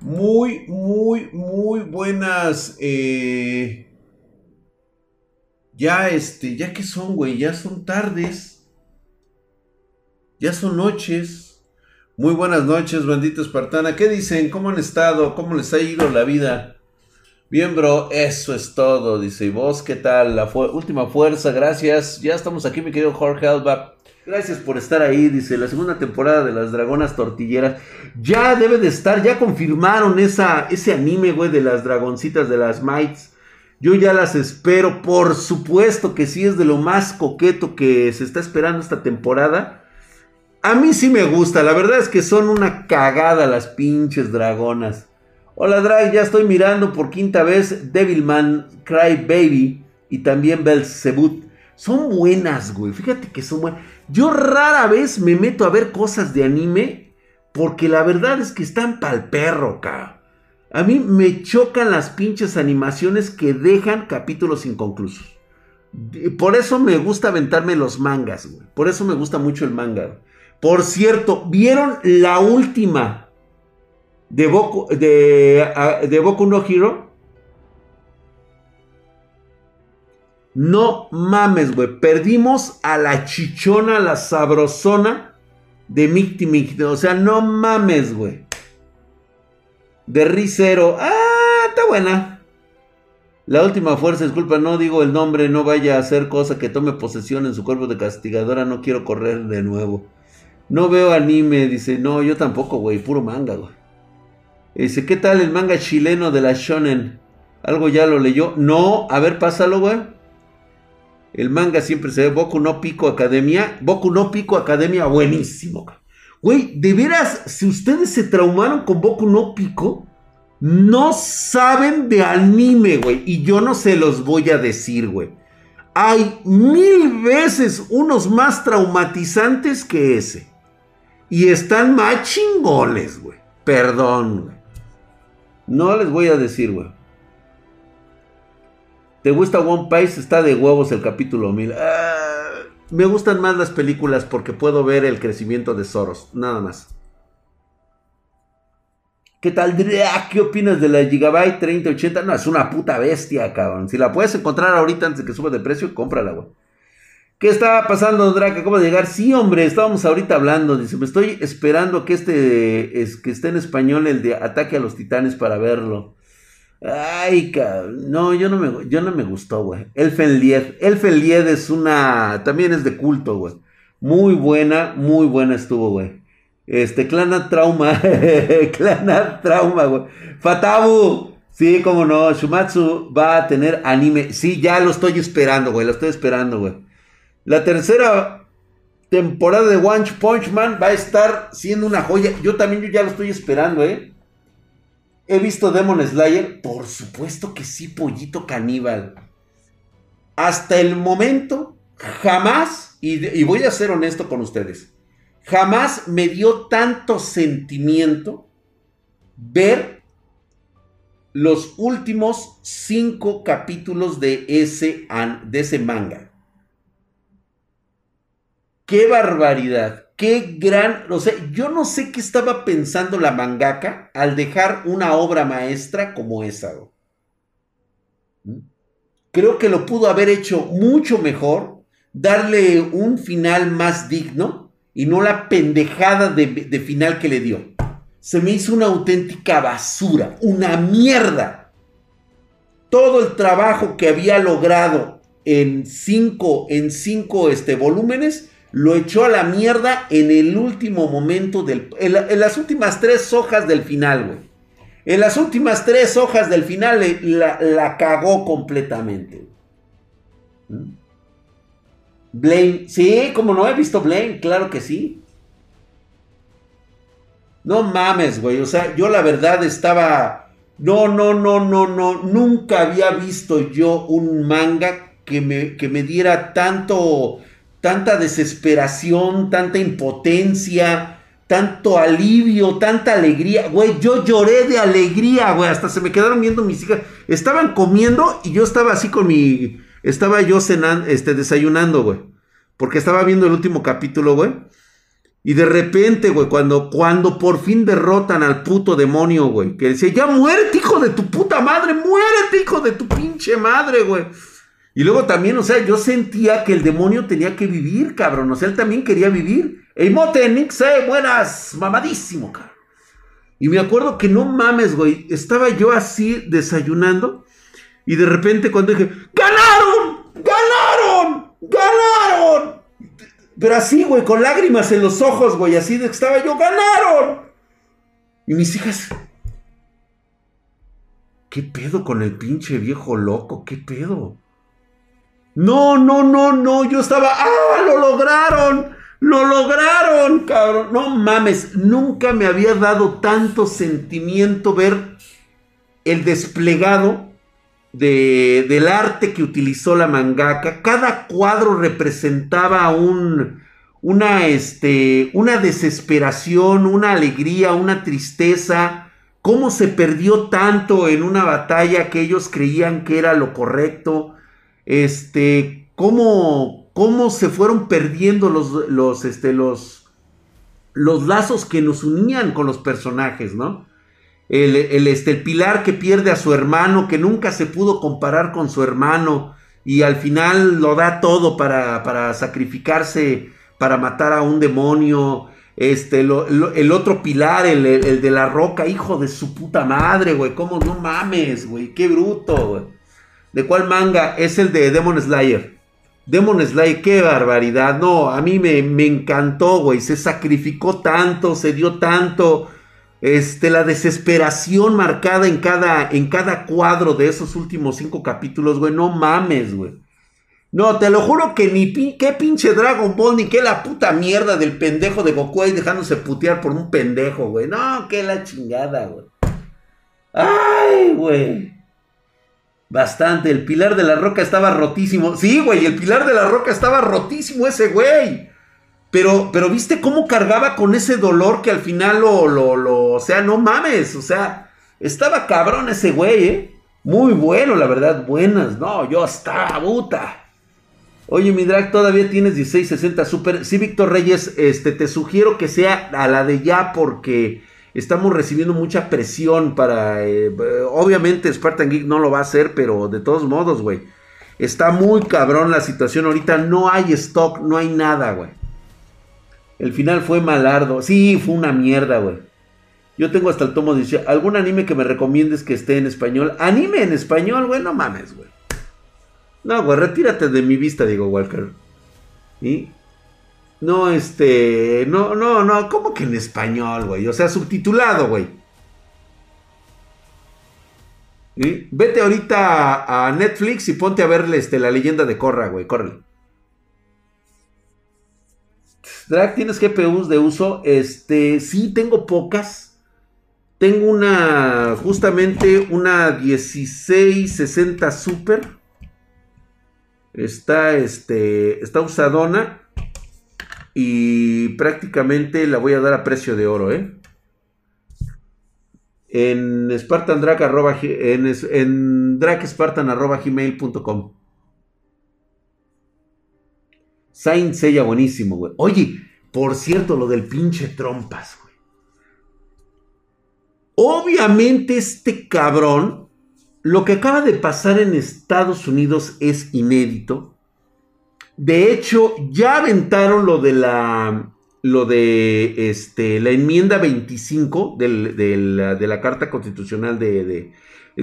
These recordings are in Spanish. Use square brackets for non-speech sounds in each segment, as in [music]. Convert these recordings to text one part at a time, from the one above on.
Muy, muy, muy buenas. Eh, ya, este, ya que son, güey, ya son tardes. Ya son noches. Muy buenas noches, bandito espartana. ¿Qué dicen? ¿Cómo han estado? ¿Cómo les ha ido la vida? Bien, bro, eso es todo, dice. ¿Y vos qué tal? La última fuerza, gracias. Ya estamos aquí, mi querido Jorge Alba. Gracias por estar ahí, dice, la segunda temporada de las Dragonas Tortilleras. Ya debe de estar, ya confirmaron esa, ese anime, güey, de las dragoncitas de las Mites. Yo ya las espero, por supuesto que sí es de lo más coqueto que se está esperando esta temporada. A mí sí me gusta, la verdad es que son una cagada las pinches dragonas. Hola Drag, ya estoy mirando por quinta vez Devilman Cry Baby y también Belzebut. Son buenas, güey. Fíjate que son buenas. Yo rara vez me meto a ver cosas de anime porque la verdad es que están pa'l perro, cabrón. A mí me chocan las pinches animaciones que dejan capítulos inconclusos. Por eso me gusta aventarme los mangas, güey. Por eso me gusta mucho el manga. Por cierto, ¿vieron la última de Boku, de, de Boku no Hero? No mames, güey. Perdimos a la chichona, la sabrosona de Micti O sea, no mames, güey. De Ricero. Ah, está buena. La última fuerza, disculpa, no digo el nombre, no vaya a hacer cosa que tome posesión en su cuerpo de castigadora, no quiero correr de nuevo. No veo anime, dice, no, yo tampoco, güey, puro manga, güey. Dice, ¿qué tal el manga chileno de la Shonen? ¿Algo ya lo leyó? No, a ver, pásalo, güey. El manga siempre se ve Boku no Pico Academia. Boku no Pico Academia, buenísimo. Güey, de veras, si ustedes se traumaron con Boku no Pico, no saben de anime, güey. Y yo no se los voy a decir, güey. Hay mil veces unos más traumatizantes que ese. Y están más chingones, güey. Perdón, güey. No les voy a decir, güey. ¿Te gusta One Piece? Está de huevos el capítulo 1000. Ah, me gustan más las películas porque puedo ver el crecimiento de Soros. Nada más. ¿Qué tal, ¿Qué opinas de la Gigabyte 3080? No, es una puta bestia, cabrón. Si la puedes encontrar ahorita antes de que suba de precio, cómprala, güey. ¿Qué estaba pasando, Drake? ¿Cómo de llegar? Sí, hombre, estábamos ahorita hablando. Dice, me estoy esperando que este es, que esté en español el de Ataque a los Titanes para verlo. Ay, cabrón. No, yo no me, yo no me gustó, güey. Elfenlied. Elfenlied es una. También es de culto, güey. Muy buena, muy buena estuvo, güey. Este, Clanat Trauma. [laughs] Clanat Trauma, güey. Fatabu. Sí, como no. Shumatsu va a tener anime. Sí, ya lo estoy esperando, güey. Lo estoy esperando, güey. La tercera temporada de One Punch Man va a estar siendo una joya. Yo también yo ya lo estoy esperando, eh. ¿He visto Demon Slayer? Por supuesto que sí, pollito caníbal. Hasta el momento, jamás, y, voy a ser honesto con ustedes, jamás me dio tanto sentimiento ver los últimos cinco capítulos de ese, de ese manga. ¡Qué barbaridad! Qué gran, o sea, yo no sé qué estaba pensando la mangaka al dejar una obra maestra como esa. ¿Mm? Creo que lo pudo haber hecho mucho mejor, darle un final más digno y no la pendejada de, de final que le dio. Se me hizo una auténtica basura, una mierda. Todo el trabajo que había logrado en cinco, en cinco este, volúmenes lo echó a la mierda en el último momento del... En, las últimas tres hojas del final, güey. En las últimas tres hojas del final la, cagó completamente. ¿Mm? Blame, sí, como no he visto Blame, claro que sí. No mames, güey. O sea, yo la verdad estaba. No, no, no, no, no. Nunca había visto yo un manga que me, que me diera tanto tanta desesperación, tanta impotencia, tanto alivio, tanta alegría. Güey, yo lloré de alegría, güey. Hasta se me quedaron viendo mis hijas. Estaban comiendo y yo estaba así con mi. Estaba yo cenando, este, desayunando, güey. Porque estaba viendo el último capítulo, güey. Y de repente, güey, cuando, cuando por fin derrotan al puto demonio, güey, que decía, ya muérete, hijo de tu puta madre, muérete, hijo de tu pinche madre, güey. Y luego también, o sea, yo sentía que el demonio tenía que vivir, cabrón. O sea, él también quería vivir. Ey, mote, eh, buenas, mamadísimo, cabrón. Y me acuerdo que no mames, güey. Estaba yo así desayunando. Y de repente cuando dije, ¡Ganaron! ¡Ganaron! ¡Ganaron! Pero así, güey, con lágrimas en los ojos, güey, así estaba yo, ¡ganaron! Y mis hijas, ¿qué pedo con el pinche viejo loco? ¿Qué pedo? No, no, no, no, yo estaba, ¡ah, lo lograron! ¡Lo lograron, cabrón! No mames, nunca me había dado tanto sentimiento ver el desplegado del arte que utilizó la mangaka. Cada cuadro representaba un, una, este, una desesperación, una alegría, una tristeza. Cómo se perdió tanto en una batalla que ellos creían que era lo correcto. Este, cómo, cómo se fueron perdiendo los, los, este, los, los lazos que nos unían con los personajes, ¿no? el, este, el pilar que pierde a su hermano, que nunca se pudo comparar con su hermano y al final lo da todo para, para sacrificarse, para matar a un demonio. Este, el otro pilar, el, el, de la roca, hijo de su puta madre, güey. ¿Cómo no mames, güey? Qué bruto, güey. ¿De cuál manga? Es el de Demon Slayer. Demon Slayer, qué barbaridad. No, a mí me, me encantó, güey. Se sacrificó tanto, se dio tanto este, la desesperación marcada en cada, en cada cuadro de esos últimos cinco capítulos, güey. No mames, güey. No, te lo juro que ni qué pinche Dragon Ball, ni qué la puta mierda del pendejo de Goku ahí dejándose putear por un pendejo, güey. No, qué la chingada, güey. Ay, güey. Bastante. El pilar de la roca estaba rotísimo. Sí, güey, el pilar de la roca estaba rotísimo ese güey. Pero, pero viste cómo cargaba con ese dolor que al final lo, lo, lo, o sea, no mames, o sea, estaba cabrón ese güey, ¿eh? Muy bueno, la verdad, buenas, no, yo estaba puta. Oye, mi drag, todavía tienes 1660 Super. Sí, Víctor Reyes, este, te sugiero que sea a la de ya porque estamos recibiendo mucha presión para... Eh, obviamente Spartan Geek no lo va a hacer, pero de todos modos, güey. Está muy cabrón la situación ahorita. No hay stock, no hay nada, güey. El final fue malardo. Sí, fue una mierda, güey. Yo tengo hasta el tomo 18. ¿Algún anime que me recomiendes que esté en español? Anime en español, güey, no mames, güey. No, güey, retírate de mi vista, Diego Walker. ¿Y? No, este. No, no, no. ¿Cómo que en español, güey? O sea, subtitulado, güey. Vete ahorita a Netflix y ponte a verle este, la leyenda de Corra, güey. Córrele. Drag, ¿tienes GPUs de uso? Este, sí, tengo pocas. Tengo una, justamente una 1660 Super. Está, este, está usadona. Y prácticamente la voy a dar a precio de oro, ¿eh? En Spartan Drag, en, en Seiya buenísimo, güey. Oye, por cierto, lo del pinche trompas, güey. Obviamente este cabrón, lo que acaba de pasar en Estados Unidos es inédito. De hecho, ya aventaron lo de la, lo de este, la enmienda 25 de, la, Carta Constitucional de,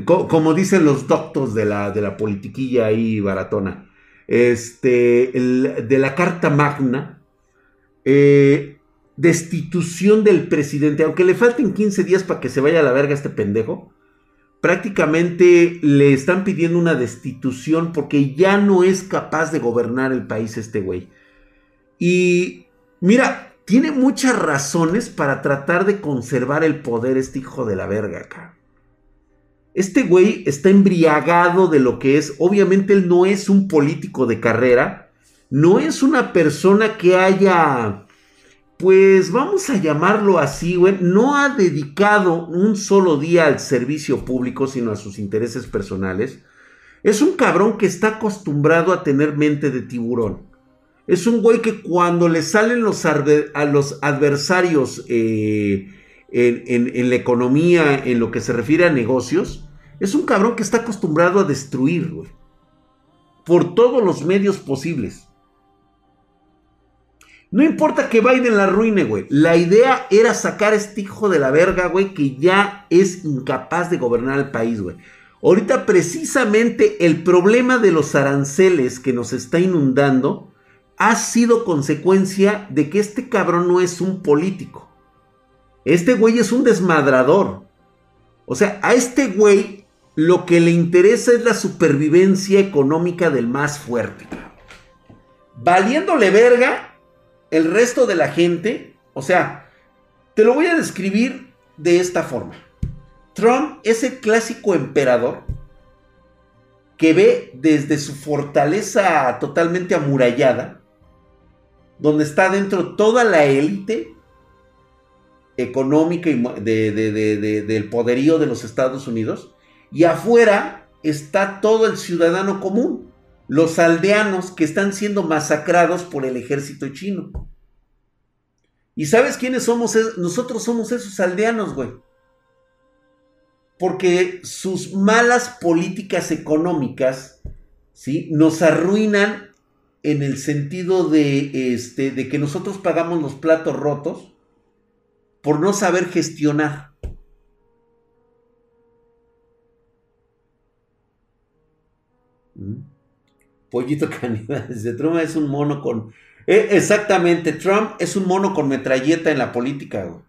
como dicen los doctos de la, de la politiquilla ahí baratona. Este, de la Carta Magna, eh, destitución del presidente, aunque le falten 15 días para que se vaya a la verga este pendejo, prácticamente le están pidiendo una destitución porque ya no es capaz de gobernar el país este güey. Y mira, tiene muchas razones para tratar de conservar el poder este hijo de la verga acá. Este güey está embriagado de lo que es. Obviamente él no es un político de carrera. No es una persona que haya, pues vamos a llamarlo así, güey. No ha dedicado un solo día al servicio público, sino a sus intereses personales. Es un cabrón que está acostumbrado a tener mente de tiburón. Es un güey que cuando le salen los a los adversarios eh, en, la economía, en lo que se refiere a negocios, es un cabrón que está acostumbrado a destruir, güey. Por todos los medios posibles. No importa que Biden la arruine, güey. La idea era sacar a este hijo de la verga, güey, que ya es incapaz de gobernar el país, güey. Ahorita precisamente el problema de los aranceles que nos está inundando ha sido consecuencia de que este cabrón no es un político. Este güey es un desmadrador. O sea, a este güey lo que le interesa es la supervivencia económica del más fuerte. Valiéndole verga el resto de la gente. O sea, te lo voy a describir de esta forma. Trump es el clásico emperador que ve desde su fortaleza totalmente amurallada, donde está dentro toda la élite económica y del poderío de los Estados Unidos, y afuera está todo el ciudadano común, los aldeanos que están siendo masacrados por el ejército chino. ¿Y sabes quiénes somos? Nosotros somos esos aldeanos, güey porque sus malas políticas económicas ¿sí? nos arruinan en el sentido de, este, de que nosotros pagamos los platos rotos por no saber gestionar. Pollito [laughs] caníbal, Trump es un mono con... Eh, exactamente, Trump es un mono con metralleta en la política, güey.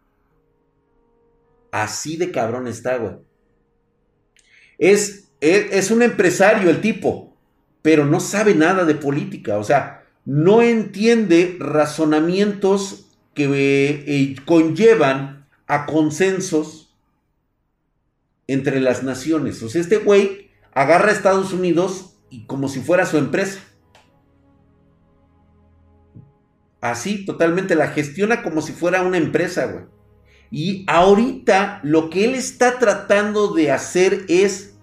Así de cabrón está, güey. Es, es, un empresario el tipo, pero no sabe nada de política. O sea, no entiende razonamientos que eh, conllevan a consensos entre las naciones. O sea, este güey agarra a Estados Unidos como si fuera su empresa. Así, totalmente la gestiona como si fuera una empresa, güey. Y ahorita lo que él está tratando de hacer es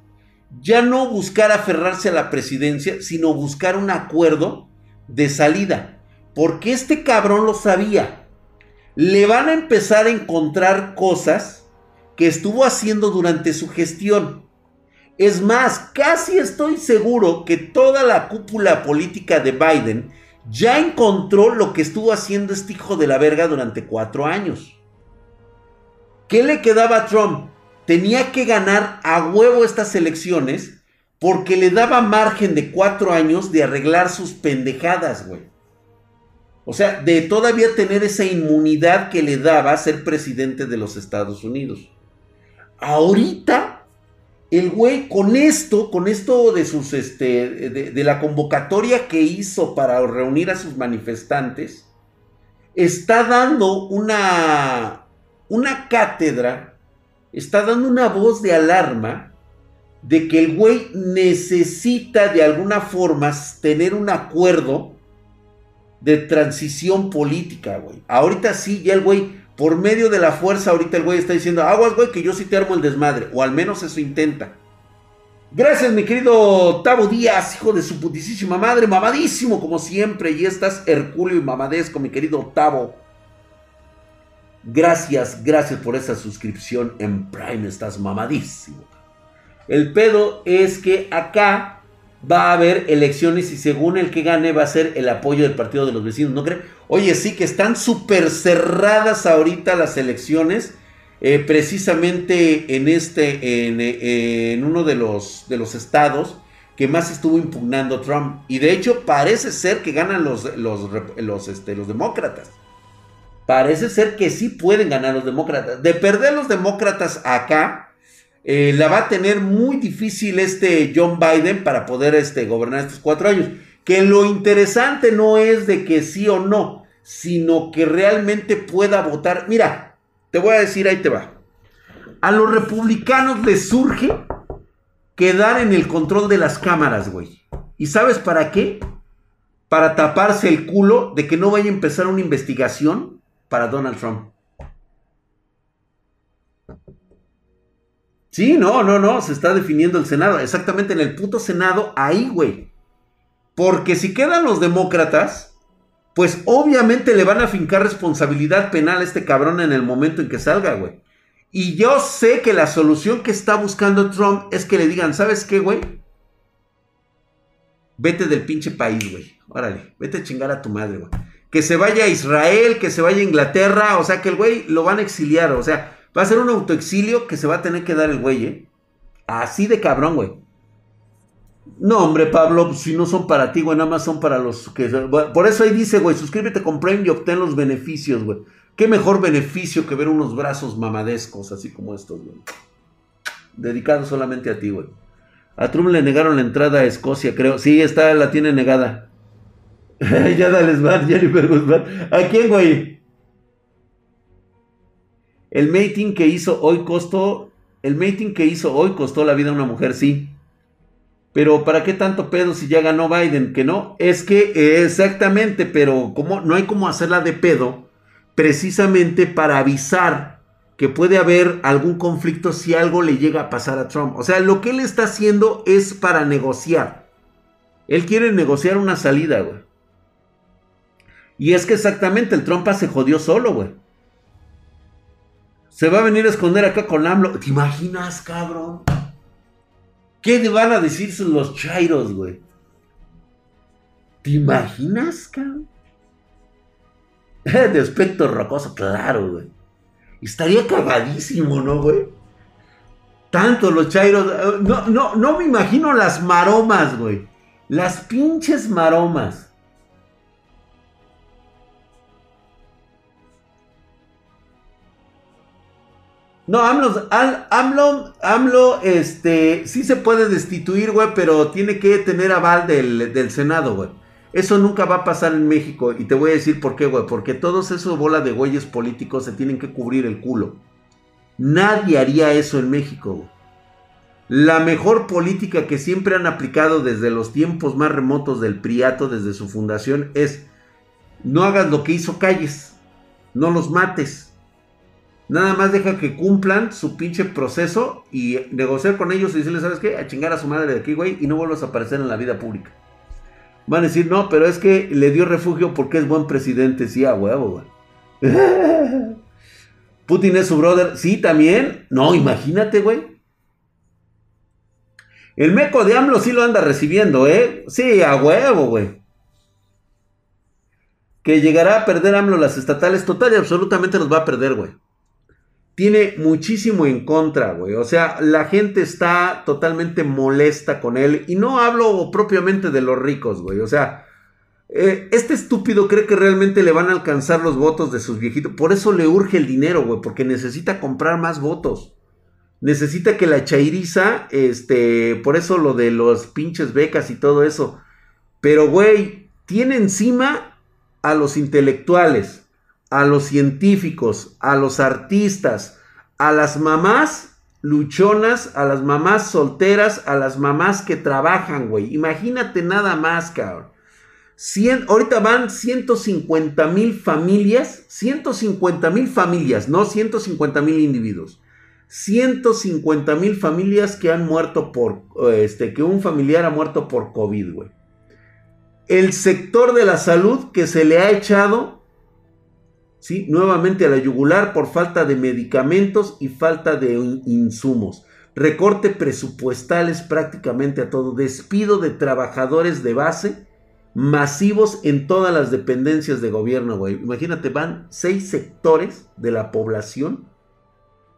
ya no buscar aferrarse a la presidencia, sino buscar un acuerdo de salida. Porque este cabrón lo sabía. Le van a empezar a encontrar cosas que estuvo haciendo durante su gestión. Es más, casi estoy seguro que toda la cúpula política de Biden ya encontró lo que estuvo haciendo este hijo de la verga durante cuatro años. ¿Qué le quedaba a Trump? Tenía que ganar a huevo estas elecciones porque le daba margen de cuatro años de arreglar sus pendejadas, güey. O sea, de todavía tener esa inmunidad que le daba ser presidente de los Estados Unidos. Ahorita, el güey con esto, con esto de sus, este, de, la convocatoria que hizo para reunir a sus manifestantes, está dando una, una cátedra, está dando una voz de alarma de que el güey necesita de alguna forma tener un acuerdo de transición política, güey. Ahorita sí, ya el güey, por medio de la fuerza, ahorita el güey está diciendo, aguas, güey, que yo sí te armo el desmadre, o al menos eso intenta. Gracias, mi querido Tavo Díaz, hijo de su putísima madre, mamadísimo como siempre, y estás Herculeo y mamadesco, mi querido Tavo. Gracias, gracias por esa suscripción en Prime. Estás mamadísimo. El pedo es que acá va a haber elecciones y según el que gane va a ser el apoyo del Partido de los Vecinos. ¿No creen? Oye, sí que están súper cerradas ahorita las elecciones. Eh, precisamente en este, en, uno de los, de los estados que más estuvo impugnando Trump. Y de hecho parece ser que ganan los, los, los, este, los demócratas parece ser que sí pueden ganar los demócratas. De perder los demócratas acá, eh, la va a tener muy difícil este John Biden para poder este, gobernar estos cuatro años. Que lo interesante no es de que sí o no, sino que realmente pueda votar. Mira, te voy a decir, ahí te va. A los republicanos les surge quedar en el control de las cámaras, güey. ¿Y sabes para qué? Para taparse el culo de que no vaya a empezar una investigación para Donald Trump. Sí, no, no, no, se está definiendo el Senado. Exactamente en el puto Senado, ahí, güey. Porque si quedan los demócratas, pues obviamente le van a fincar responsabilidad penal a este cabrón en el momento en que salga, güey. Y yo sé que la solución que está buscando Trump es que le digan, ¿sabes qué, güey? Vete del pinche país, güey. Órale, vete a chingar a tu madre, güey. Que se vaya a Israel, que se vaya a Inglaterra, o sea que el güey lo van a exiliar, o sea, va a ser un autoexilio que se va a tener que dar el güey, ¿eh? Así de cabrón, güey. No, hombre, Pablo, si no son para ti, güey, nada más son para los que... Por eso ahí dice, güey, suscríbete con Prime y obtén los beneficios, güey. Qué mejor beneficio que ver unos brazos mamadescos, así como estos, güey. Dedicados solamente a ti, güey. A Trump le negaron la entrada a Escocia, creo. Sí, está, la tiene negada. [laughs] ya dale, Smart, Jennifer Guzmán. ¿A quién, güey? El mating que hizo hoy costó. El mating que hizo hoy costó la vida a una mujer, sí. Pero ¿para qué tanto pedo si ya ganó Biden? Que no. Es que exactamente, pero como no hay como hacerla de pedo precisamente para avisar que puede haber algún conflicto si algo le llega a pasar a Trump. O sea, lo que él está haciendo es para negociar. Él quiere negociar una salida, güey. Y es que exactamente el Trump se jodió solo, güey. Se va a venir a esconder acá con AMLO. ¿Te imaginas, cabrón? ¿Qué van a decirse los chairos, güey? ¿Te imaginas, cabrón? [laughs] de aspecto rocoso, claro, güey. Estaría cagadísimo, ¿no, güey? Tanto los chairos. Eh, no, no, no me imagino las maromas, güey. Las pinches maromas. No, AMLO, AMLO, AMLO, este, sí se puede destituir, güey, pero tiene que tener aval del, del Senado, güey. Eso nunca va a pasar en México. Y te voy a decir por qué, güey. Porque todos esos bolas de güeyes políticos se tienen que cubrir el culo. Nadie haría eso en México, güey. La mejor política que siempre han aplicado desde los tiempos más remotos del Priato, desde su fundación, es no hagas lo que hizo Calles. No los mates. Nada más deja que cumplan su pinche proceso y negociar con ellos y decirles, ¿sabes qué? A chingar a su madre de aquí, güey, y no vuelvas a aparecer en la vida pública. Van a decir, no, pero es que le dio refugio porque es buen presidente. Sí, a huevo, güey. [laughs] Putin es su brother. Sí, también. No, imagínate, güey. El meco de AMLO sí lo anda recibiendo, ¿eh? Sí, a huevo, güey. Que llegará a perder AMLO las estatales. Total y absolutamente los va a perder, güey tiene muchísimo en contra, güey. O sea, la gente está totalmente molesta con él. Y no hablo propiamente de los ricos, güey. O sea, eh, este estúpido cree que realmente le van a alcanzar los votos de sus viejitos. Por eso le urge el dinero, güey. Porque necesita comprar más votos. Necesita que la chairiza, este, por eso lo de los pinches becas y todo eso. Pero, güey, tiene encima a los intelectuales a los científicos, a los artistas, a las mamás luchonas, a las mamás solteras, a las mamás que trabajan, güey. Imagínate nada más, cabrón. ahorita van 150 mil familias, 150 mil familias, no 150 mil individuos. 150 mil familias que han muerto por, este, que un familiar ha muerto por COVID, güey. El sector de la salud que se le ha echado ¿sí? Nuevamente a la yugular por falta de medicamentos y falta de insumos. Recorte presupuestales prácticamente a todo. Despido de trabajadores de base masivos en todas las dependencias de gobierno, güey. Imagínate, van seis sectores de la población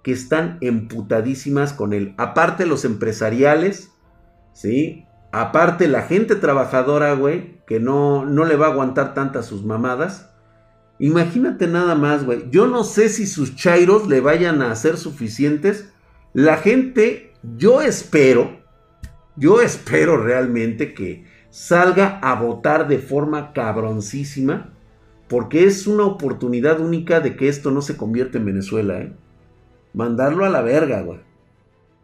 que están emputadísimas con él. Aparte los empresariales, ¿sí? Aparte la gente trabajadora, güey, que no, no le va a aguantar tantas sus mamadas. Imagínate nada más, güey. Yo no sé si sus chairos le vayan a ser suficientes. La gente, yo espero, yo espero realmente que salga a votar de forma cabroncísima. Porque es una oportunidad única de que esto no se convierta en Venezuela, ¿eh? Mandarlo a la verga, güey.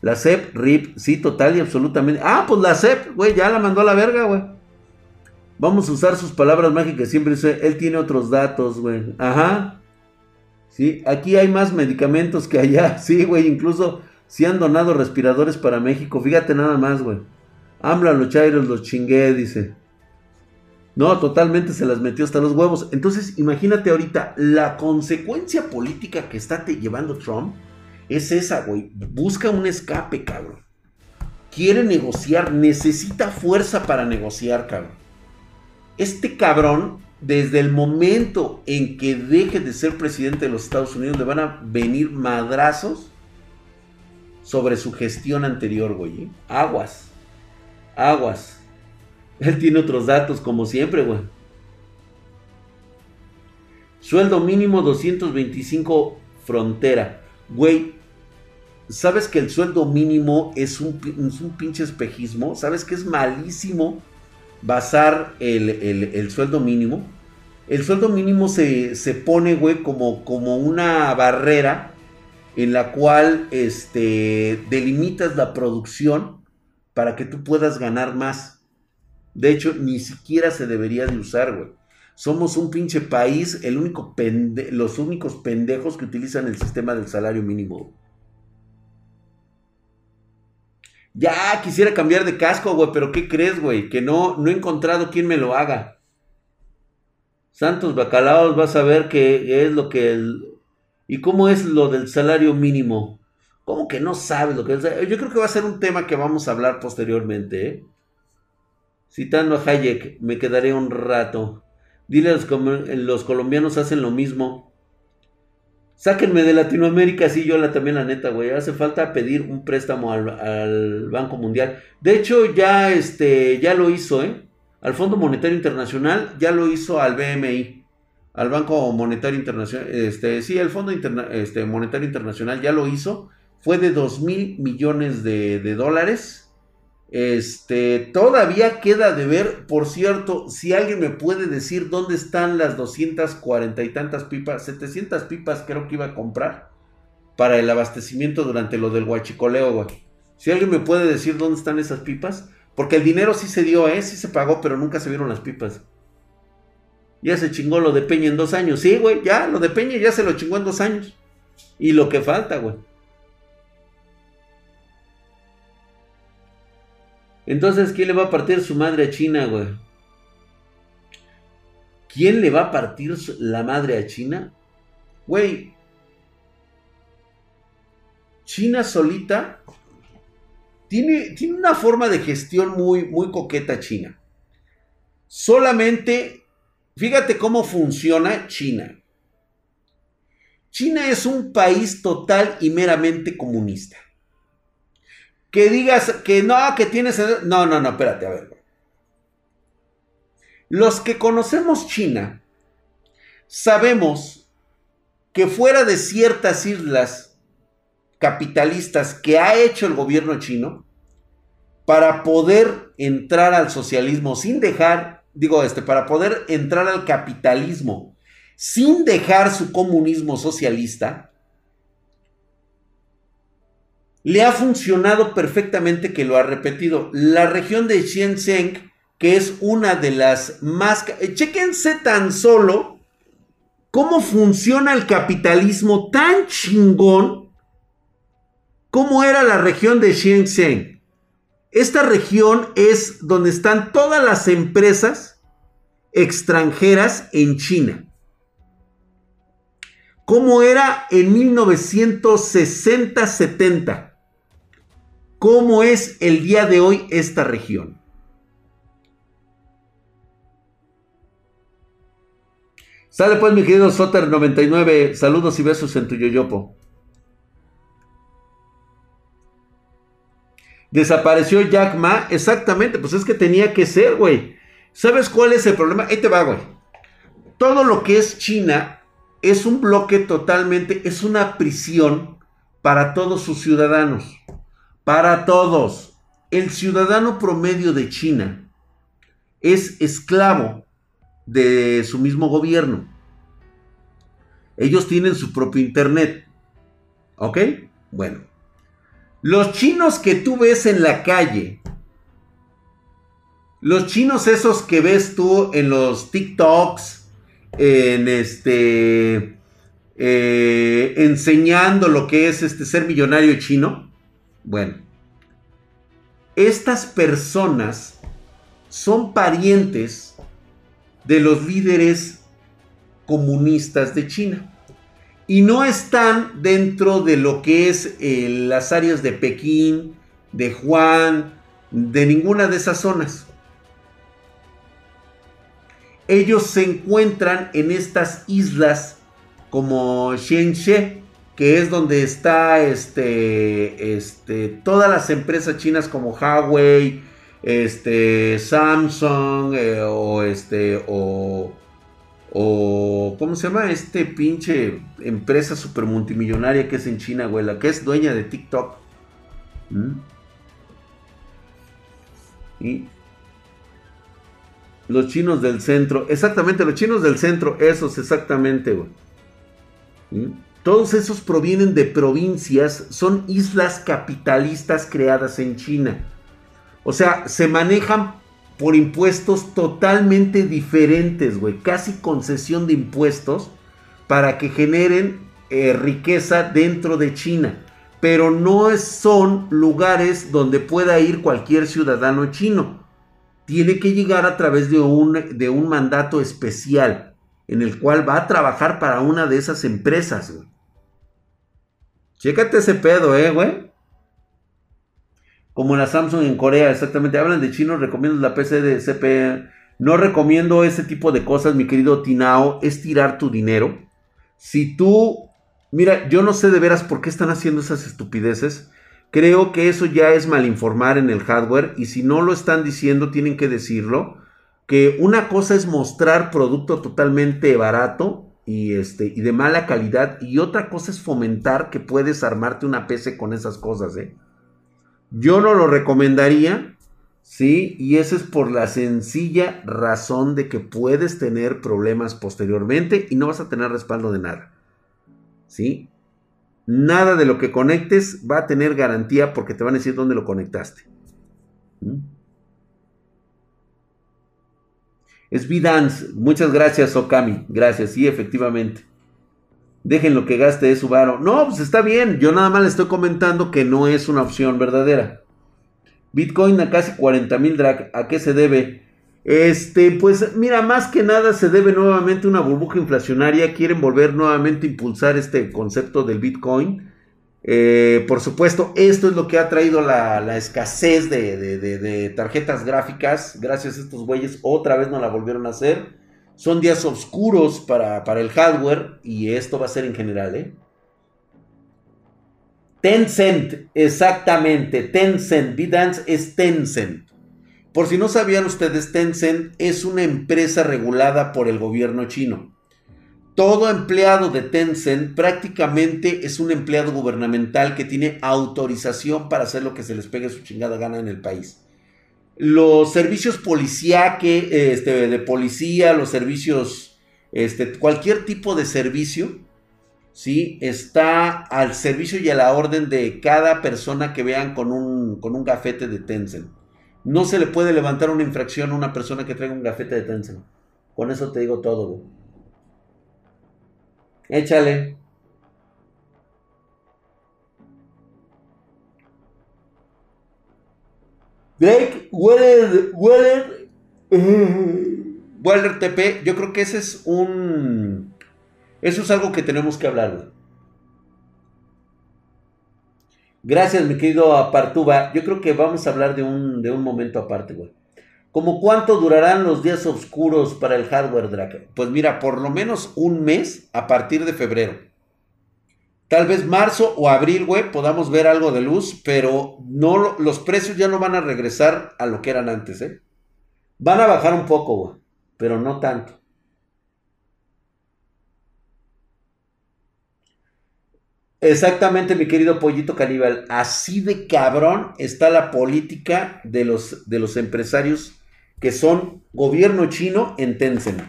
La CEP, RIP, sí, total y absolutamente. Ah, pues la CEP, güey, ya la mandó a la verga, güey. Vamos a usar sus palabras mágicas. Siempre dice, él tiene otros datos, güey. Ajá. Sí, aquí hay más medicamentos que allá. [laughs] Sí, güey, incluso si han donado respiradores para México. Fíjate nada más, güey. AMLO los chairos los chingué, dice. No, totalmente se las metió hasta los huevos. Entonces, imagínate ahorita, la consecuencia política que está llevando Trump es esa, güey. Busca un escape, cabrón. Quiere negociar, necesita fuerza para negociar, cabrón. Este cabrón, desde el momento en que deje de ser presidente de los Estados Unidos, le van a venir madrazos sobre su gestión anterior, güey. ¿eh? Aguas. Aguas. Él tiene otros datos, como siempre, güey. Sueldo mínimo 225 frontera. Güey, ¿sabes que el sueldo mínimo es un, pinche espejismo? ¿Sabes que es malísimo basar el, sueldo mínimo? El sueldo mínimo se, pone, güey, como, como una barrera en la cual este, delimitas la producción para que tú puedas ganar más. De hecho, ni siquiera se debería de usar, güey. Somos un pinche país, el único los únicos pendejos que utilizan el sistema del salario mínimo. Ya quisiera cambiar de casco, güey, pero ¿qué crees, güey? Que no, no he encontrado quien me lo haga. Santos Bacalaos, vas a ver qué es lo que el... ¿Y cómo es lo del salario mínimo? ¿Cómo que no sabes lo que es? Yo creo que va a ser un tema que vamos a hablar posteriormente, ¿eh? Citando a Hayek, me quedaré un rato. Dile a los, colombianos hacen lo mismo. Sáquenme de Latinoamérica, sí, yo la, también la neta, güey. Hace falta pedir un préstamo al, Banco Mundial. De hecho, ya, este, ya lo hizo, ¿eh? Al Fondo Monetario Internacional, ya lo hizo al BMI. Al Banco Monetario Internacional, este, sí, el Fondo este, Monetario Internacional ya lo hizo. Fue de 2 mil millones de, de dólares este, todavía queda de ver, por cierto, si alguien me puede decir dónde están las 240 y tantas pipas, 700 pipas creo que iba a comprar para el abastecimiento durante lo del huachicoleo, güey. Si alguien me puede decir dónde están esas pipas, porque el dinero sí se dio, ¿eh? Sí se pagó, pero nunca se vieron las pipas. Ya se chingó lo de Peña en dos años. Sí, güey, ya, lo de Peña ya se lo chingó en dos años. Y lo que falta, güey. Entonces, ¿quién le va a partir su madre a China, güey? ¿Quién le va a partir la madre a China? Güey. China solita tiene, tiene, una forma de gestión muy, muy coqueta China. Solamente, fíjate cómo funciona China. China es un país total y meramente comunista que digas que no, que tienes... No, no, no, espérate, a ver. Los que conocemos China, sabemos que fuera de ciertas islas capitalistas que ha hecho el gobierno chino, para poder entrar al socialismo sin dejar, digo este, para poder entrar al capitalismo sin dejar su comunismo socialista, le ha funcionado perfectamente que lo ha repetido. La región de Shenzhen, que es una de las más... Chéquense tan solo cómo funciona el capitalismo tan chingón como era la región de Shenzhen. Esta región es donde están todas las empresas extranjeras en China. ¿Cómo era en 1960-70? ¿Cómo es el día de hoy esta región? Sale pues mi querido Soter99, saludos y besos en tu yoyopo. Desapareció Jack Ma, exactamente, pues es que tenía que ser, güey. ¿Sabes cuál es el problema? Ahí te va, güey. Todo lo que es China es un bloque totalmente, es una prisión para todos sus ciudadanos para todos. El ciudadano promedio de China es esclavo de su mismo gobierno. Ellos tienen su propio internet. ¿Ok? Bueno. Los chinos que tú ves en la calle, los chinos esos que ves tú en los TikToks, en este, eh, enseñando lo que es este ser millonario chino, bueno, estas personas son parientes de los líderes comunistas de China. Y no están dentro de lo que es eh, las áreas de Pekín, de Juan, de ninguna de esas zonas. Ellos se encuentran en estas islas como Shenzhen, que es donde está este, este, todas las empresas chinas como Huawei, este, Samsung eh, o este o, ¿cómo se llama? Este pinche empresa super multimillonaria que es en China, güey, la que es dueña de TikTok. ¿Mm? Y los chinos del centro, exactamente, los chinos del centro, esos exactamente, güey. ¿Mm? Todos esos provienen de provincias, son islas capitalistas creadas en China. O sea, se manejan por impuestos totalmente diferentes, güey. Casi concesión de impuestos para que generen eh, riqueza dentro de China. Pero no son lugares donde pueda ir cualquier ciudadano chino. Tiene que llegar a través de un, de un mandato especial en el cual va a trabajar para una de esas empresas, güey. Chécate ese pedo, eh, güey. Como la Samsung en Corea, exactamente. Hablan de chinos, recomiendo la PC de CP. No recomiendo ese tipo de cosas, mi querido Tinao. Es tirar tu dinero. Si tú. Mira, yo no sé de veras por qué están haciendo esas estupideces. Creo que eso ya es malinformar en el hardware. Y si no lo están diciendo, tienen que decirlo. Que una cosa es mostrar producto totalmente barato y, este, y de mala calidad. Y otra cosa es fomentar que puedes armarte una PC con esas cosas, ¿eh? Yo no lo recomendaría, ¿sí? Y eso es por la sencilla razón de que puedes tener problemas posteriormente y no vas a tener respaldo de nada, ¿sí? Nada de lo que conectes va a tener garantía porque te van a decir dónde lo conectaste. Es Vidance. Muchas gracias, Okami. Gracias, sí, efectivamente. Dejen lo que gaste de su varo. No, pues está bien. Yo nada más le estoy comentando que no es una opción verdadera. Bitcoin a casi 40 mil drag. ¿A qué se debe? Este, pues mira, más que nada se debe nuevamente una burbuja inflacionaria. Quieren volver nuevamente a impulsar este concepto del Bitcoin. Eh, por supuesto, esto es lo que ha traído la, escasez de, tarjetas gráficas. Gracias a estos güeyes, otra vez no la volvieron a hacer. Son días oscuros para, el hardware y esto va a ser en general, ¿eh? Tencent, exactamente, Tencent, Bidance es Tencent. Por si no sabían ustedes, Tencent es una empresa regulada por el gobierno chino. Todo empleado de Tencent prácticamente es un empleado gubernamental que tiene autorización para hacer lo que se les pegue su chingada gana en el país los servicios policíaque, este, de policía, los servicios, este, cualquier tipo de servicio, ¿sí? Está al servicio y a la orden de cada persona que vean con un, con un gafete de Tencent. No se le puede levantar una infracción a una persona que traiga un gafete de Tencent. Con eso te digo todo, Échale. Drake Weller, Weller, Weller TP, yo creo que ese es un... Eso es algo que tenemos que hablar, Gracias, mi querido Apartuba. Yo creo que vamos a hablar de un, de un momento aparte, güey. ¿Cómo cuánto durarán los días oscuros para el hardware, Drake? Pues mira, por lo menos un mes a partir de febrero. Tal vez marzo o abril, güey, podamos ver algo de luz, pero no, los precios ya no van a regresar a lo que eran antes, ¿eh? Van a bajar un poco, güey, pero no tanto. Exactamente, mi querido pollito caníbal. Así de cabrón está la política de los, de los empresarios que son gobierno chino en Tencent.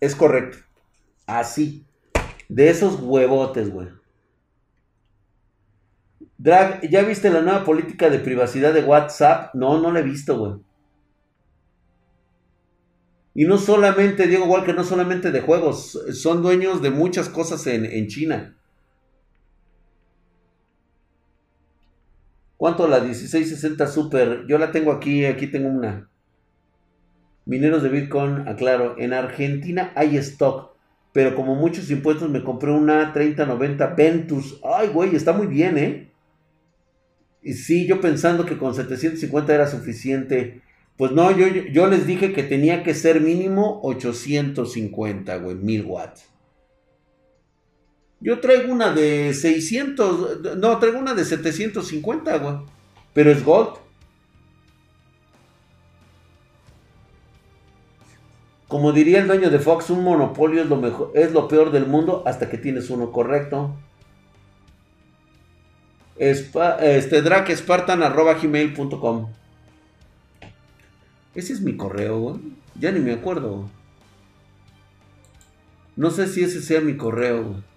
Es correcto. Así. De esos huevotes, güey. Drag, ¿ya viste la nueva política de privacidad de WhatsApp? No, no la he visto, güey. Y no solamente, Diego Walker, no solamente de juegos, son dueños de muchas cosas en, China. ¿Cuánto la 1660 Super? Yo la tengo aquí, aquí tengo una. Mineros de Bitcoin, aclaro, en Argentina hay stock, pero como muchos impuestos me compré una 3090 Ventus. Ay, güey, está muy bien, ¿eh? Y sí, yo pensando que con 750 era suficiente. Pues no, yo, les dije que tenía que ser mínimo 850, güey, 1000 watts. Yo traigo una de 600, no, traigo una de 750, güey. Pero es gold. Como diría el dueño de Fox, un monopolio es lo, peor del mundo hasta que tienes uno correcto. este Drake gmail.com Ese es mi correo, güey. Ya ni me acuerdo. No sé si ese sea mi correo, güey.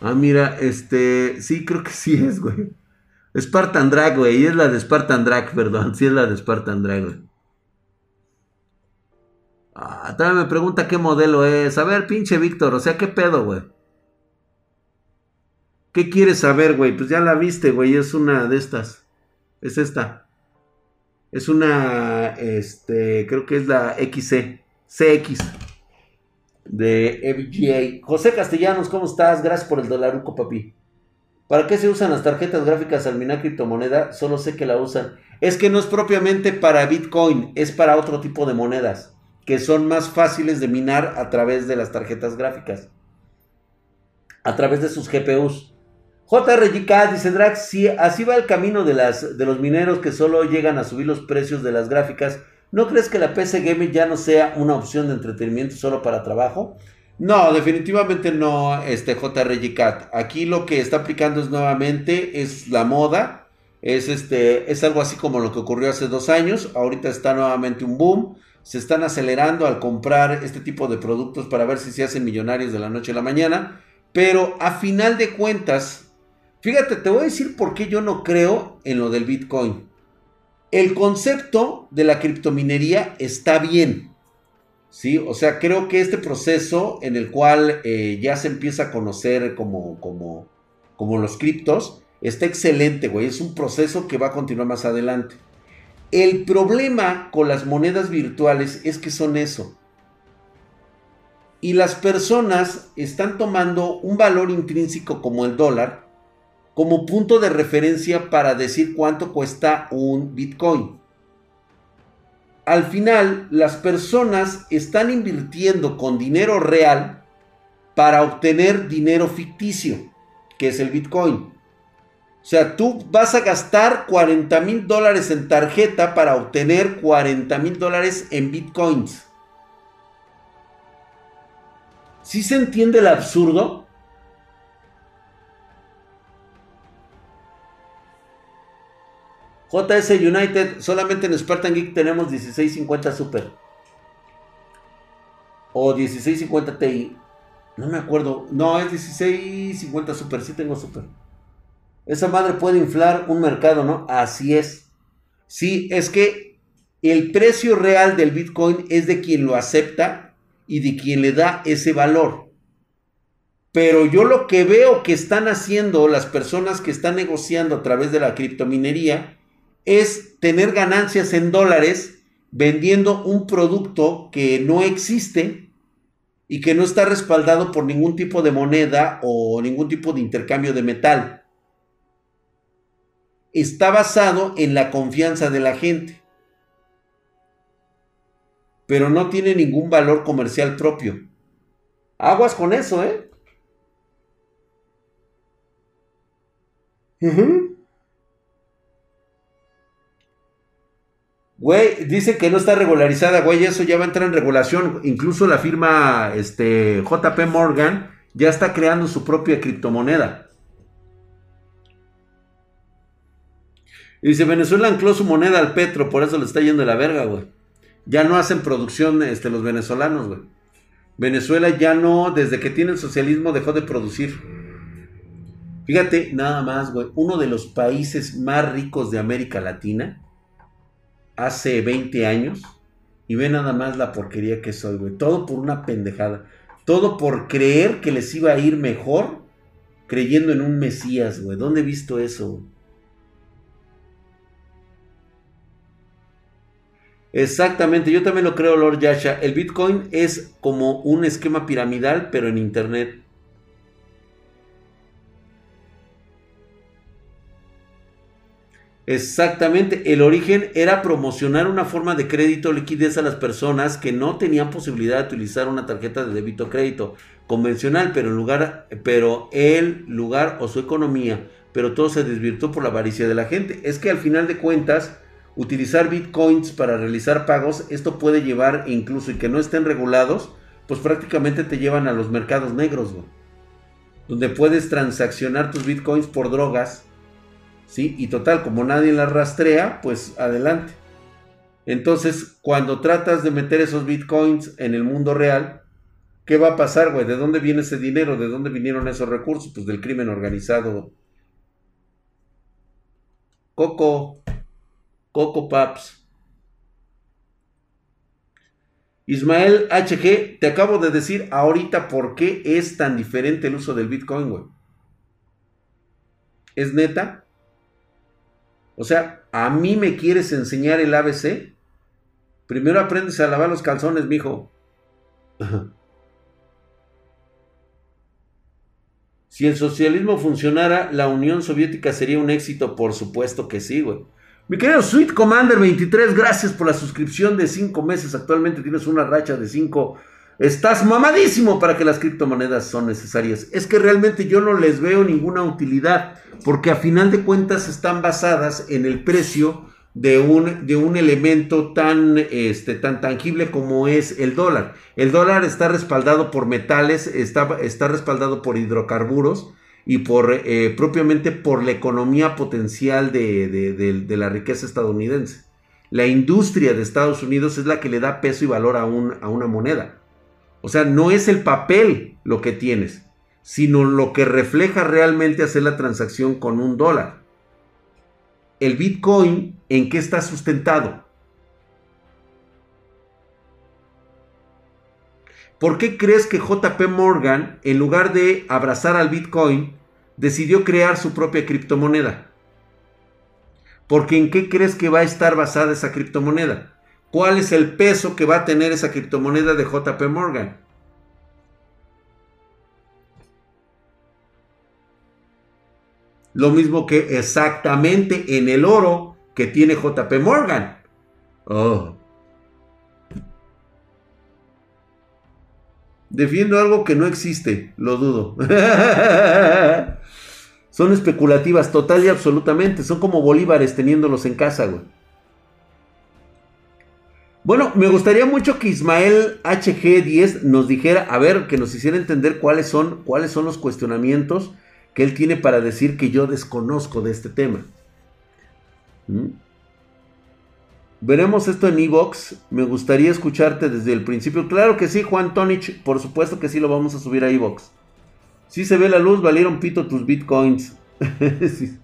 Ah, mira, este. Sí, creo que sí es, güey. Spartan Drag, güey. Es la de Spartan Drag, [laughs] perdón. Sí es la de Spartan Drag, güey. Ah, también me pregunta qué modelo es. A ver, pinche Víctor, o sea, ¿qué pedo, güey? ¿Qué quieres saber, güey? Pues ya la viste, güey. Es una de estas. Es esta. Es una, este, creo que es la XC. CX de FGA. José Castellanos, ¿cómo estás? Gracias por el dolaruco, papi. ¿Para qué se usan las tarjetas gráficas al minar criptomoneda? Solo sé que la usan. Es que no es propiamente para Bitcoin, es para otro tipo de monedas, que son más fáciles de minar a través de las tarjetas gráficas. A través de sus GPUs. JRGK dice Drax, si así va el camino de, las, de los mineros que solo llegan a subir los precios de las gráficas, ¿No crees que la PC Gaming ya no sea una opción de entretenimiento solo para trabajo? No, definitivamente no, este JRG Cat. Aquí lo que está aplicando es nuevamente es la moda. Es este, es algo así como lo que ocurrió hace dos años. Ahorita está nuevamente un boom. Se están acelerando al comprar este tipo de productos para ver si se hacen millonarios de la noche a la mañana. Pero a final de cuentas, fíjate, te voy a decir por qué yo no creo en lo del Bitcoin. El concepto de la criptominería está bien. ¿sí? O sea, creo que este proceso en el cual eh, ya se empieza a conocer como, como, como los criptos, está excelente, güey. Es un proceso que va a continuar más adelante. El problema con las monedas virtuales es que son eso. Y las personas están tomando un valor intrínseco como el dólar como punto de referencia para decir cuánto cuesta un Bitcoin. Al final, las personas están invirtiendo con dinero real para obtener dinero ficticio, que es el Bitcoin. O sea, tú vas a gastar 40 mil dólares en tarjeta para obtener 40 mil dólares en Bitcoins. ¿Sí se entiende el absurdo? JS United, solamente en Spartan Geek tenemos 1650 Super. O 1650 Ti. No me acuerdo. No, es 1650 Super. Sí tengo Super. Esa madre puede inflar un mercado, ¿no? Así es. Sí, es que el precio real del Bitcoin es de quien lo acepta y de quien le da ese valor. Pero yo lo que veo que están haciendo las personas que están negociando a través de la criptominería es tener ganancias en dólares vendiendo un producto que no existe y que no está respaldado por ningún tipo de moneda o ningún tipo de intercambio de metal. Está basado en la confianza de la gente, pero no tiene ningún valor comercial propio. Aguas con eso, ¿eh? Güey, dice que no está regularizada, güey, eso ya va a entrar en regulación. Incluso la firma este, JP Morgan ya está creando su propia criptomoneda. dice, Venezuela ancló su moneda al petro, por eso le está yendo la verga, güey. Ya no hacen producción este, los venezolanos, güey. Venezuela ya no, desde que tiene el socialismo, dejó de producir. Fíjate, nada más, güey, uno de los países más ricos de América Latina hace 20 años Y ve nada más la porquería que soy, güey. Todo por una pendejada. Todo por creer que les iba a ir mejor creyendo en un Mesías, güey. ¿Dónde he visto eso? Exactamente, yo también lo creo, Lord Yasha. El Bitcoin es como un esquema piramidal, pero en Internet. Exactamente, el origen era promocionar una forma de crédito liquidez a las personas que no tenían posibilidad de utilizar una tarjeta de débito o crédito convencional, pero, en lugar, pero el lugar o su economía, pero todo se desvirtuó por la avaricia de la gente. Es que al final de cuentas, utilizar bitcoins para realizar pagos, esto puede llevar incluso y que no estén regulados, pues prácticamente te llevan a los mercados negros, donde puedes transaccionar tus bitcoins por drogas ¿sí? Y total, como nadie la rastrea, pues adelante. Entonces, cuando tratas de meter esos bitcoins en el mundo real, ¿qué va a pasar, güey? ¿De dónde viene ese dinero? ¿De dónde vinieron esos recursos? Pues del crimen organizado. Coco, Coco Paps. Ismael HG, te acabo de decir ahorita por qué es tan diferente el uso del Bitcoin, güey. ¿Es neta? O sea, ¿a mí me quieres enseñar el ABC? Primero aprendes a lavar los calzones, mijo. [laughs] si el socialismo funcionara, la Unión Soviética sería un éxito, por supuesto que sí, güey. Mi querido Sweet Commander 23, gracias por la suscripción de 5 meses. Actualmente tienes una racha de 5 Estás mamadísimo para que las criptomonedas son necesarias. Es que realmente yo no les veo ninguna utilidad, porque a final de cuentas están basadas en el precio de un, de un elemento tan, este, tan tangible como es el dólar. El dólar está respaldado por metales, está, está respaldado por hidrocarburos y por eh, propiamente por la economía potencial de, de, la riqueza estadounidense. La industria de Estados Unidos es la que le da peso y valor a, un, a una moneda. O sea, no es el papel lo que tienes, sino lo que refleja realmente hacer la transacción con un dólar. El Bitcoin, ¿en qué está sustentado? ¿Por qué crees que JP Morgan, en lugar de abrazar al Bitcoin, decidió crear su propia criptomoneda? Porque ¿en qué crees que va a estar basada esa criptomoneda? ¿Cuál es el peso que va a tener esa criptomoneda de JP Morgan? Lo mismo que exactamente en el oro que tiene JP Morgan. Oh. Defiendo algo que no existe, lo dudo. [laughs] Son especulativas total y absolutamente. Son como bolívares teniéndolos en casa, güey. Bueno, me gustaría mucho que Ismael HG10 nos dijera, a ver, que nos hiciera entender cuáles son, cuáles son los cuestionamientos que él tiene para decir que yo desconozco de este tema. ¿Mm? Veremos esto en Evox. Me gustaría escucharte desde el principio. Claro que sí, Juan Tonich. Por supuesto que sí lo vamos a subir a Evox. Si se ve la luz, valieron pito tus bitcoins. [laughs] sí.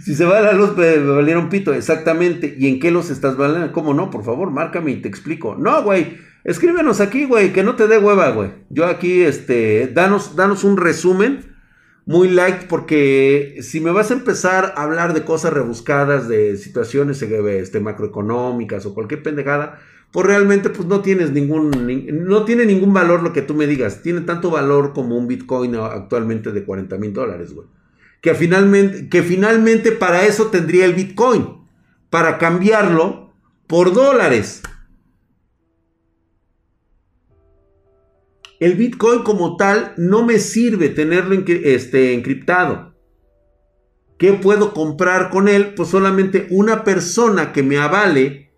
Si se va la luz, me, valieron pito, exactamente. ¿Y en qué los estás valiendo? ¿Cómo no? Por favor, márcame y te explico. No, güey. Escríbenos aquí, güey, que no te dé hueva, güey. Yo aquí, este, danos, danos un resumen muy light, porque si me vas a empezar a hablar de cosas rebuscadas, de situaciones este, macroeconómicas o cualquier pendejada, pues realmente pues no tienes ningún, no tiene ningún valor lo que tú me digas. Tiene tanto valor como un Bitcoin actualmente de 40 mil dólares, güey que finalmente, que finalmente para eso tendría el Bitcoin, para cambiarlo por dólares. El Bitcoin como tal no me sirve tenerlo este, encriptado. ¿Qué puedo comprar con él? Pues solamente una persona que me avale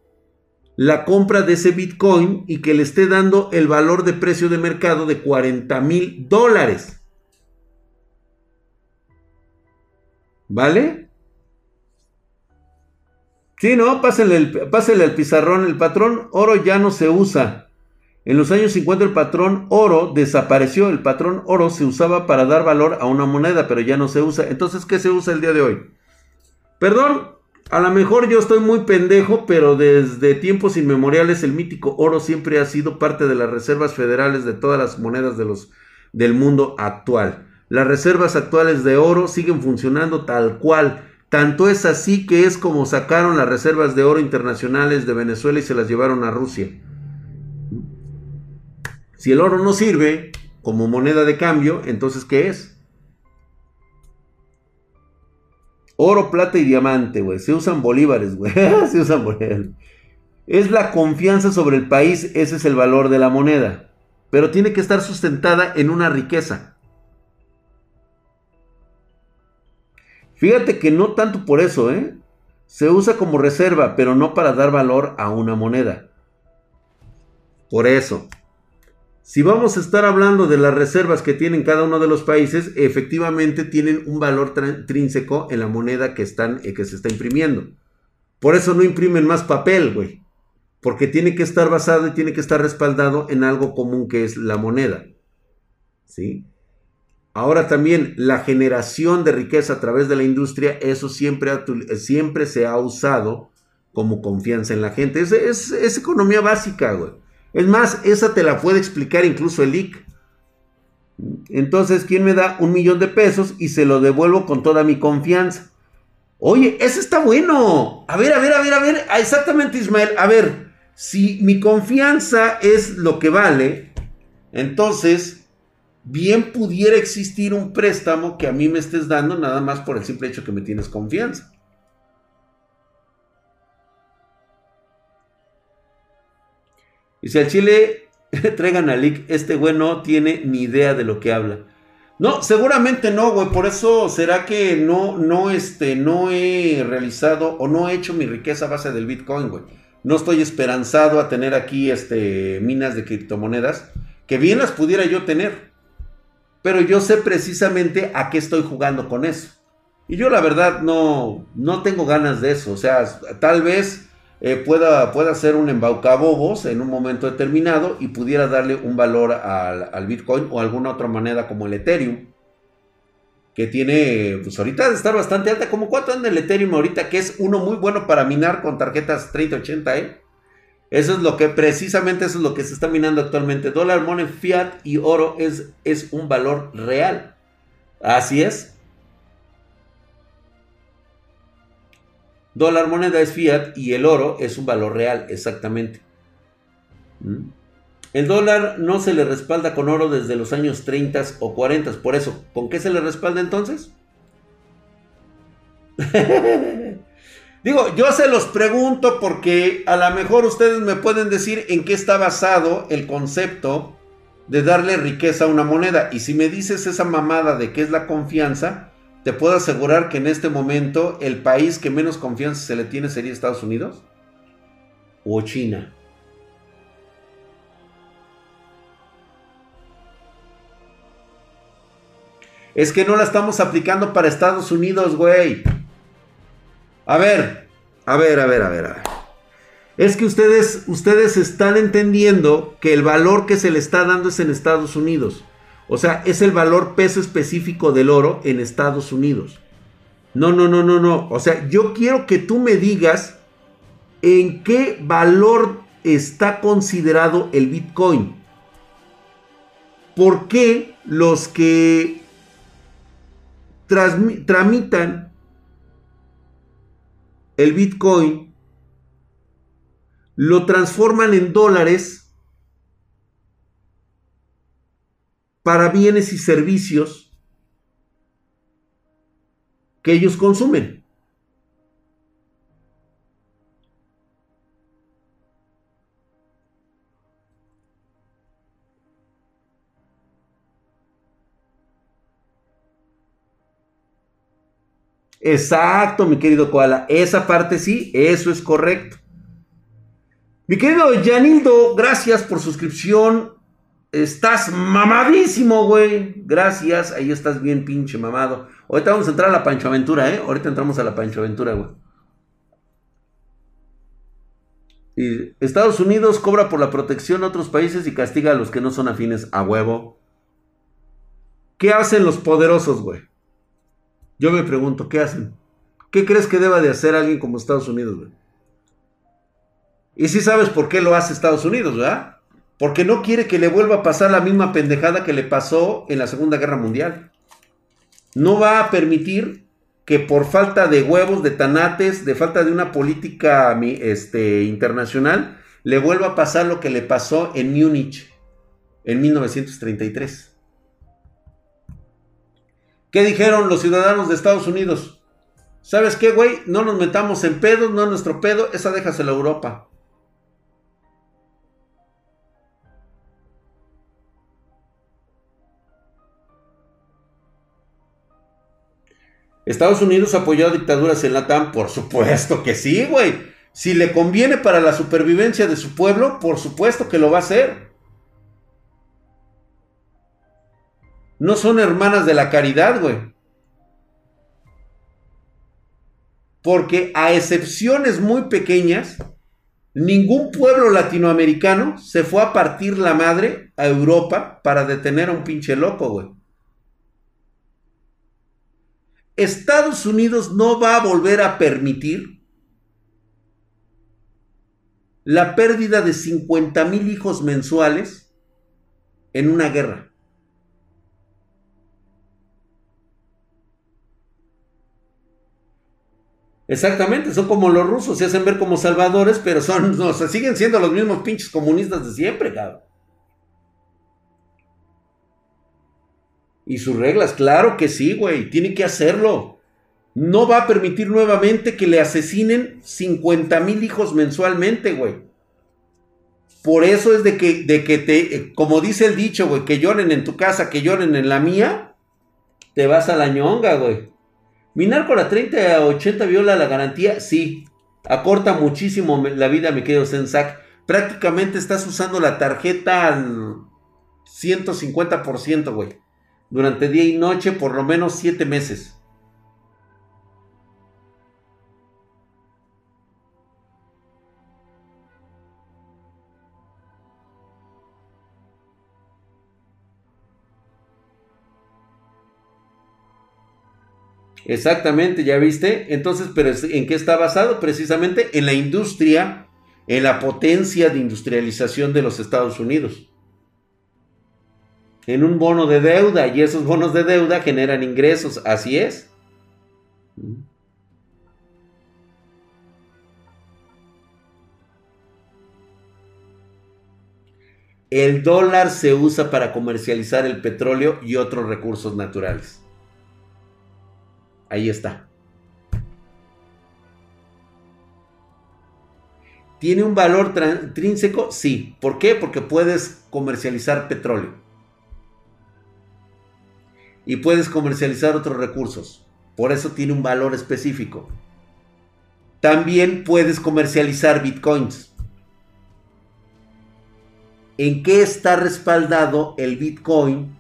la compra de ese Bitcoin y que le esté dando el valor de precio de mercado de 40 mil dólares. ¿Vale? Sí, no, pásale, el, al pizarrón. El patrón oro ya no se usa. En los años 50 el patrón oro desapareció. El patrón oro se usaba para dar valor a una moneda, pero ya no se usa. Entonces, ¿qué se usa el día de hoy? Perdón, A lo mejor yo estoy muy pendejo, pero desde tiempos inmemoriales el mítico oro siempre ha sido parte de las reservas federales de todas las monedas de los, del mundo actual. Las reservas actuales de oro siguen funcionando tal cual. Tanto es así que es como sacaron las reservas de oro internacionales de Venezuela y se las llevaron a Rusia. Si el oro no sirve como moneda de cambio, entonces ¿qué es? Oro, plata y diamante, güey. Se usan bolívares, güey. [laughs] Se usan bolívares. Es la confianza sobre el país, ese es el valor de la moneda. Pero tiene que estar sustentada en una riqueza. Fíjate que no tanto por eso, ¿eh? Se usa como reserva, pero no para dar valor a una moneda. Por eso. Si vamos a estar hablando de las reservas que tienen cada uno de los países, efectivamente tienen un valor intrínseco en la moneda que, están, eh, que se está imprimiendo. Por eso no imprimen más papel, güey. Porque tiene que estar basado y tiene que estar respaldado en algo común que es la moneda. ¿Sí? Ahora también la generación de riqueza a través de la industria, eso siempre, siempre se ha usado como confianza en la gente. Es, es, economía básica, güey. Es más, esa te la puede explicar incluso el IC. Entonces, ¿quién me da un millón de pesos y se lo devuelvo con toda mi confianza? Oye, eso está bueno. A ver, a ver, a ver, a ver. Ah, exactamente, Ismael. A ver, si mi confianza es lo que vale, entonces, bien pudiera existir un préstamo que a mí me estés dando nada más por el simple hecho que me tienes confianza. Y si al Chile [laughs] traigan a Lick, este güey no tiene ni idea de lo que habla. No, seguramente no, güey. Por eso será que no, no, este, no he realizado o no he hecho mi riqueza a base del Bitcoin, güey. No estoy esperanzado a tener aquí, este, minas de criptomonedas. Que bien las pudiera yo tener. Pero yo sé precisamente a qué estoy jugando con eso. Y yo la verdad no, no tengo ganas de eso. O sea, tal vez eh, pueda, pueda ser un embaucabobos en un momento determinado y pudiera darle un valor al, Bitcoin o alguna otra moneda como el Ethereum. Que tiene, pues ahorita de estar bastante alta. como cuánto anda el Ethereum ahorita? Que es uno muy bueno para minar con tarjetas 3080, ¿eh? Eso es lo que, precisamente eso es lo que se está minando actualmente. Dólar, money, fiat y oro es, es un valor real. Así es. Dólar moneda es fiat y el oro es un valor real, exactamente. ¿Mm? El dólar no se le respalda con oro desde los años 30 o 40. Por eso, ¿con qué se le respalda entonces? [laughs] Digo, yo se los pregunto porque a lo mejor ustedes me pueden decir en qué está basado el concepto de darle riqueza a una moneda. Y si me dices esa mamada de qué es la confianza, te puedo asegurar que en este momento el país que menos confianza se le tiene sería Estados Unidos o China. Es que no la estamos aplicando para Estados Unidos, güey. A ver, a ver, a ver, a ver, a ver. Es que ustedes, ustedes están entendiendo que el valor que se le está dando es en Estados Unidos. O sea, es el valor peso específico del oro en Estados Unidos. No, no, no, no, no. O sea, yo quiero que tú me digas en qué valor está considerado el Bitcoin. ¿Por qué los que tramitan el Bitcoin lo transforman en dólares para bienes y servicios que ellos consumen. Exacto, mi querido Koala. Esa parte sí, eso es correcto. Mi querido Yanildo, gracias por suscripción. Estás mamadísimo, güey. Gracias. Ahí estás bien pinche mamado. Ahorita vamos a entrar a la Pancho Aventura, ¿eh? Ahorita entramos a la Pancho Aventura, güey. Estados Unidos cobra por la protección a otros países y castiga a los que no son afines a huevo. ¿Qué hacen los poderosos, güey? Yo me pregunto, ¿qué hacen? ¿Qué crees que deba de hacer alguien como Estados Unidos? Y si sabes por qué lo hace Estados Unidos, ¿verdad? Porque no quiere que le vuelva a pasar la misma pendejada que le pasó en la Segunda Guerra Mundial. No va a permitir que por falta de huevos, de tanates, de falta de una política este, internacional, le vuelva a pasar lo que le pasó en Múnich en 1933. ¿Qué dijeron los ciudadanos de Estados Unidos? ¿Sabes qué, güey? No nos metamos en pedos, no es nuestro pedo, esa déjasela a Europa. ¿Estados Unidos apoyó a dictaduras en la TAM? Por supuesto que sí, güey. Si le conviene para la supervivencia de su pueblo, por supuesto que lo va a hacer. No son hermanas de la caridad, güey. Porque a excepciones muy pequeñas, ningún pueblo latinoamericano se fue a partir la madre a Europa para detener a un pinche loco, güey. Estados Unidos no va a volver a permitir la pérdida de 50 mil hijos mensuales en una guerra. Exactamente, son como los rusos, se hacen ver como salvadores, pero son, [laughs] no, siguen siendo los mismos pinches comunistas de siempre, cabrón. Y sus reglas, claro que sí, güey, tiene que hacerlo. No va a permitir nuevamente que le asesinen 50 mil hijos mensualmente, güey. Por eso es de que, de que te, eh, como dice el dicho, güey, que lloren en tu casa, que lloren en la mía, te vas a la ñonga, güey. Minar con la 30 a 80 viola la garantía, sí. Acorta muchísimo la vida, me quedo Sensac. Prácticamente estás usando la tarjeta al 150%, güey. Durante día y noche por lo menos 7 meses. Exactamente, ya viste. Entonces, pero ¿en qué está basado? Precisamente en la industria, en la potencia de industrialización de los Estados Unidos. En un bono de deuda y esos bonos de deuda generan ingresos, así es. El dólar se usa para comercializar el petróleo y otros recursos naturales. Ahí está. ¿Tiene un valor intrínseco? Sí. ¿Por qué? Porque puedes comercializar petróleo. Y puedes comercializar otros recursos. Por eso tiene un valor específico. También puedes comercializar bitcoins. ¿En qué está respaldado el bitcoin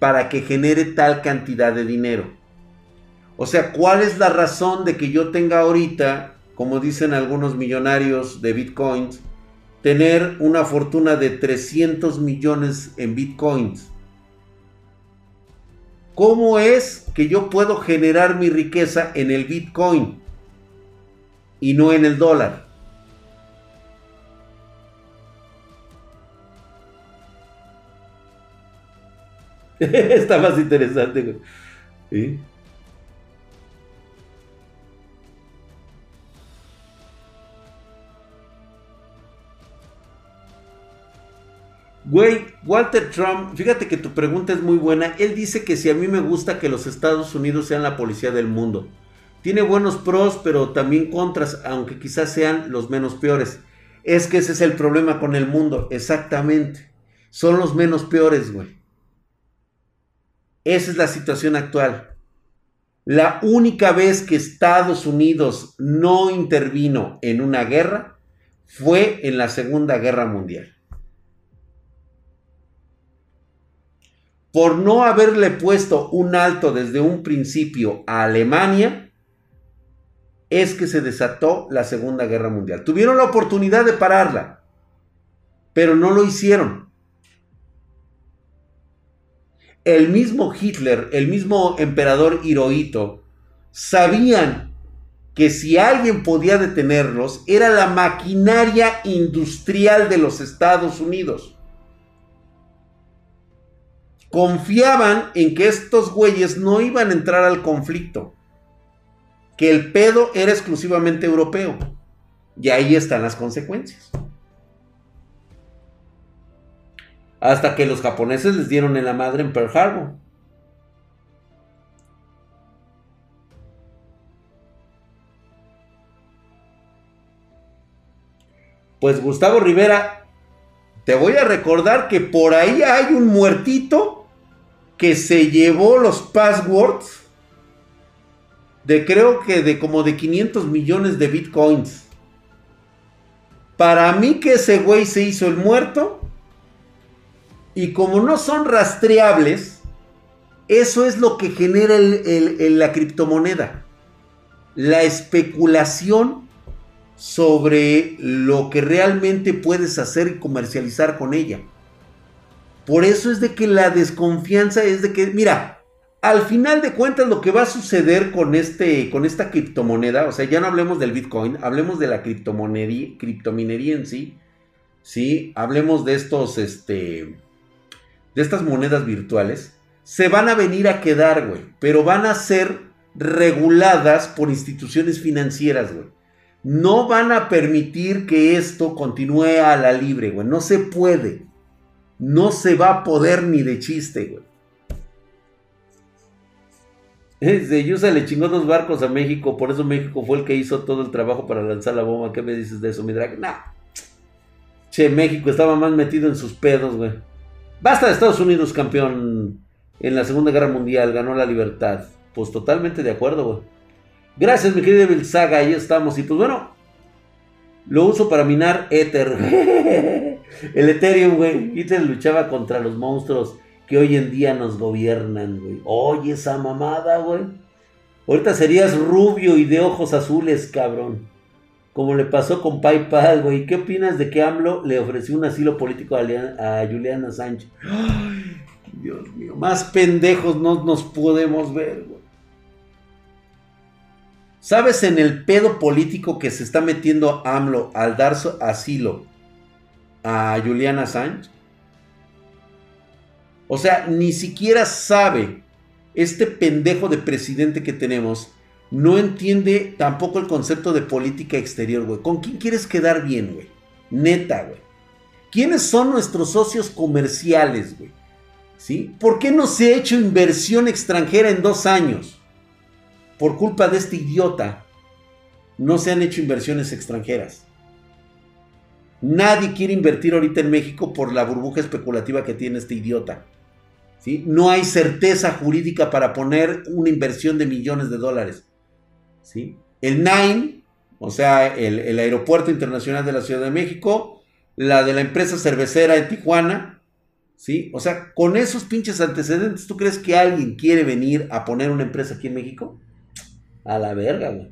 para que genere tal cantidad de dinero? O sea, ¿cuál es la razón de que yo tenga ahorita, como dicen algunos millonarios de bitcoins, tener una fortuna de 300 millones en bitcoins? ¿Cómo es que yo puedo generar mi riqueza en el bitcoin y no en el dólar? [laughs] Está más interesante. ¿Sí? Güey, Walter Trump, fíjate que tu pregunta es muy buena. Él dice que si a mí me gusta que los Estados Unidos sean la policía del mundo. Tiene buenos pros, pero también contras, aunque quizás sean los menos peores. Es que ese es el problema con el mundo, exactamente. Son los menos peores, güey. Esa es la situación actual. La única vez que Estados Unidos no intervino en una guerra fue en la Segunda Guerra Mundial. Por no haberle puesto un alto desde un principio a Alemania, es que se desató la Segunda Guerra Mundial. Tuvieron la oportunidad de pararla, pero no lo hicieron. El mismo Hitler, el mismo emperador Hirohito, sabían que si alguien podía detenerlos, era la maquinaria industrial de los Estados Unidos. Confiaban en que estos güeyes no iban a entrar al conflicto, que el pedo era exclusivamente europeo. Y ahí están las consecuencias. Hasta que los japoneses les dieron en la madre en Pearl Harbor. Pues Gustavo Rivera, te voy a recordar que por ahí hay un muertito que se llevó los passwords de creo que de como de 500 millones de bitcoins. Para mí que ese güey se hizo el muerto. Y como no son rastreables, eso es lo que genera la criptomoneda. La especulación sobre lo que realmente puedes hacer y comercializar con ella. Por eso es de que la desconfianza es de que, mira, al final de cuentas lo que va a suceder con, este, con esta criptomoneda, o sea, ya no hablemos del Bitcoin, hablemos de la criptomonería, criptominería en sí, ¿sí? Hablemos de estos, este, de estas monedas virtuales, se van a venir a quedar, güey, pero van a ser reguladas por instituciones financieras, güey no van a permitir que esto continúe a la libre, güey. No se puede. No se va a poder ni de chiste, güey. De Yusa le chingó dos barcos a México, por eso México fue el que hizo todo el trabajo para lanzar la bomba. ¿Qué me dices de eso, mi drag? Nah. Che, México estaba más metido en sus pedos, güey. Basta de Estados Unidos, campeón. En la Segunda Guerra Mundial ganó la libertad. Pues totalmente de acuerdo, güey. Gracias, mi querido Saga, ahí estamos. Y pues bueno, lo uso para minar Ether. [laughs] El Ethereum, güey. Ether luchaba contra los monstruos que hoy en día nos gobiernan, güey. Oye, esa mamada, güey. Ahorita serías rubio y de ojos azules, cabrón. Como le pasó con PayPal, güey. ¿Qué opinas de que AMLO le ofreció un asilo político a, Juliana Sánchez? Dios mío. Más pendejos no nos podemos ver, güey. ¿Sabes en el pedo político que se está metiendo AMLO al dar asilo a Juliana Sánchez? O sea, ni siquiera sabe este pendejo de presidente que tenemos. No entiende tampoco el concepto de política exterior, güey. ¿Con quién quieres quedar bien, güey? Neta, güey. ¿Quiénes son nuestros socios comerciales, güey? ¿Sí? ¿Por qué no se ha hecho inversión extranjera en dos años? por culpa de este idiota, no se han hecho inversiones extranjeras. Nadie quiere invertir ahorita en México por la burbuja especulativa que tiene este idiota. ¿sí? No hay certeza jurídica para poner una inversión de millones de dólares. ¿sí? El NINE, o sea, el, Aeropuerto Internacional de la Ciudad de México, la de la empresa cervecera en Tijuana, ¿sí? O sea, con esos pinches antecedentes, ¿tú crees que alguien quiere venir a poner una empresa aquí en México? A la verga, güey.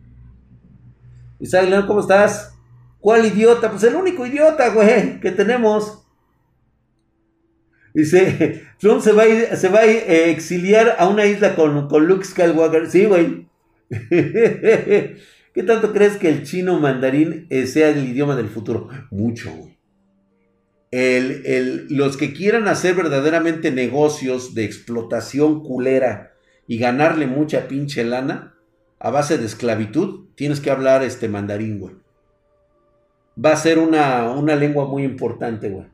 ¿cómo estás? ¿Cuál idiota? Pues el único idiota, güey, que tenemos. Dice, Trump se va a, eh, exiliar a una isla con, con Luke Skywalker. Sí, güey. [laughs] ¿Qué tanto crees que el chino mandarín eh, sea el idioma del futuro? Mucho, güey. los que quieran hacer verdaderamente negocios de explotación culera y ganarle mucha pinche lana, a base de esclavitud, tienes que hablar este mandarín, güey. Va a ser una, una lengua muy importante, güey.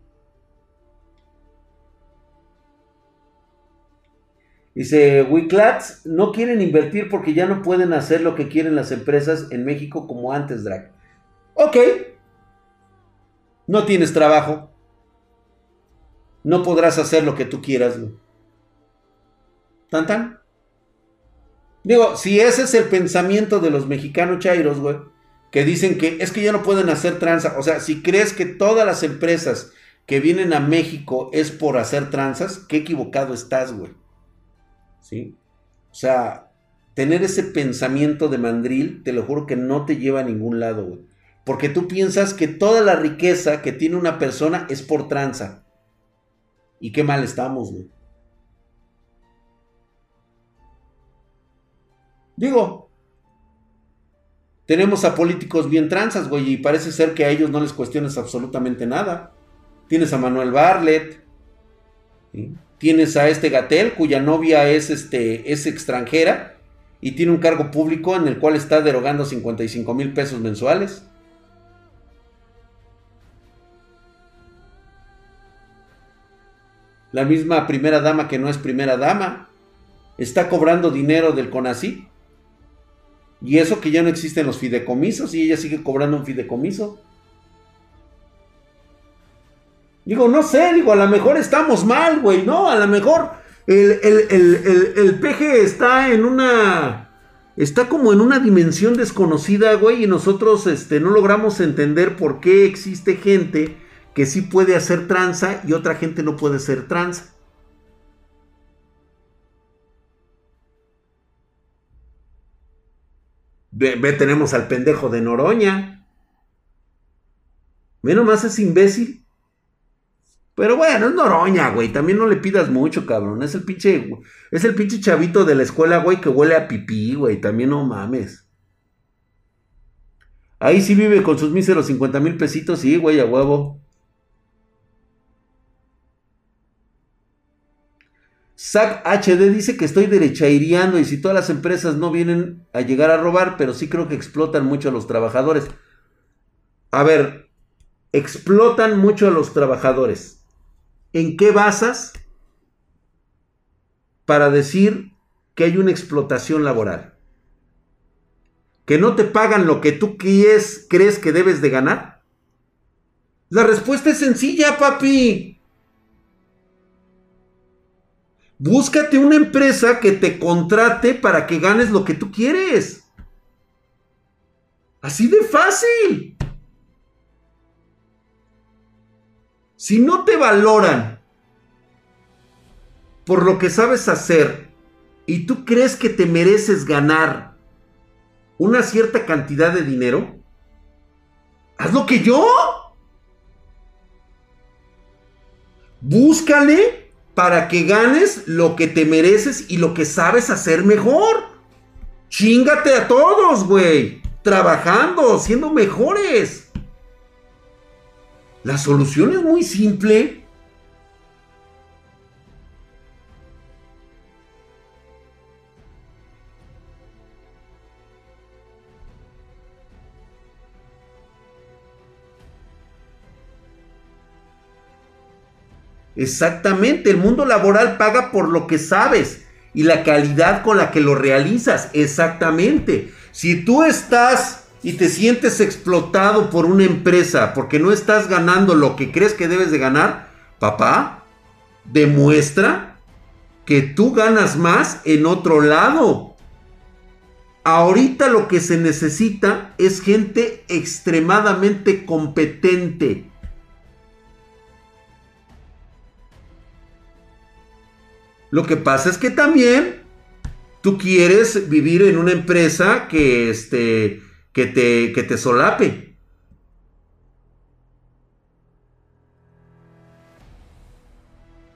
Dice, Wiclats no quieren invertir porque ya no pueden hacer lo que quieren las empresas en México como antes, Drag. Ok. No tienes trabajo. No podrás hacer lo que tú quieras. Tan tan. Digo, si ese es el pensamiento de los mexicanos chairos, güey, que dicen que es que ya no pueden hacer tranza. O sea, si crees que todas las empresas que vienen a México es por hacer tranzas, qué equivocado estás, güey. ¿Sí? O sea, tener ese pensamiento de mandril, te lo juro que no te lleva a ningún lado, güey. Porque tú piensas que toda la riqueza que tiene una persona es por tranza. Y qué mal estamos, güey. Digo, Tenemos a políticos bien tranzas, güey, y parece ser que a ellos no les cuestiones absolutamente nada. Tienes a Manuel Barlet. Tienes a este Gatel, cuya novia es, este, es extranjera y tiene un cargo público en el cual está derogando 55 mil pesos mensuales. La misma primera dama que no es primera dama. Está cobrando dinero del CONACYT. Y eso que ya no existen los fideicomisos y ella sigue cobrando un fideicomiso. Digo, no sé, digo, a lo mejor estamos mal, güey, ¿no? A lo mejor el, el, peje está en una... Está como en una dimensión desconocida, güey, y nosotros este, no logramos entender por qué existe gente que sí puede hacer tranza y otra gente no puede hacer tranza. Ve, tenemos al pendejo de Noroña. Menos más es imbécil. Pero bueno, es Noroña, güey. También no le pidas mucho, cabrón. Es el pinche. Es el pinche chavito de la escuela, güey, que huele a pipí, güey. También no mames. Ahí sí vive con sus míseros 50 mil pesitos, sí, güey, a huevo. SAC HD dice que estoy derechairiando y si todas las empresas no vienen a llegar a robar, pero sí creo que explotan mucho a los trabajadores. A ver, explotan mucho a los trabajadores. ¿En qué basas para decir que hay una explotación laboral? ¿Que no te pagan lo que tú crees que debes de ganar? La respuesta es sencilla, papi. Búscate una empresa que te contrate para que ganes lo que tú quieres. Así de fácil. Si no te valoran por lo que sabes hacer y tú crees que te mereces ganar una cierta cantidad de dinero, haz lo que yo. Búscale para que ganes lo que te mereces y lo que sabes hacer mejor. Chingate a todos, güey. Trabajando, siendo mejores. La solución es muy simple. Exactamente, el mundo laboral paga por lo que sabes y la calidad con la que lo realizas. Exactamente. Si tú estás y te sientes explotado por una empresa porque no estás ganando lo que crees que debes de ganar, papá, demuestra que tú ganas más en otro lado. Ahorita lo que se necesita es gente extremadamente competente Lo que pasa es que también tú quieres vivir en una empresa que, este, que, te, que te solape.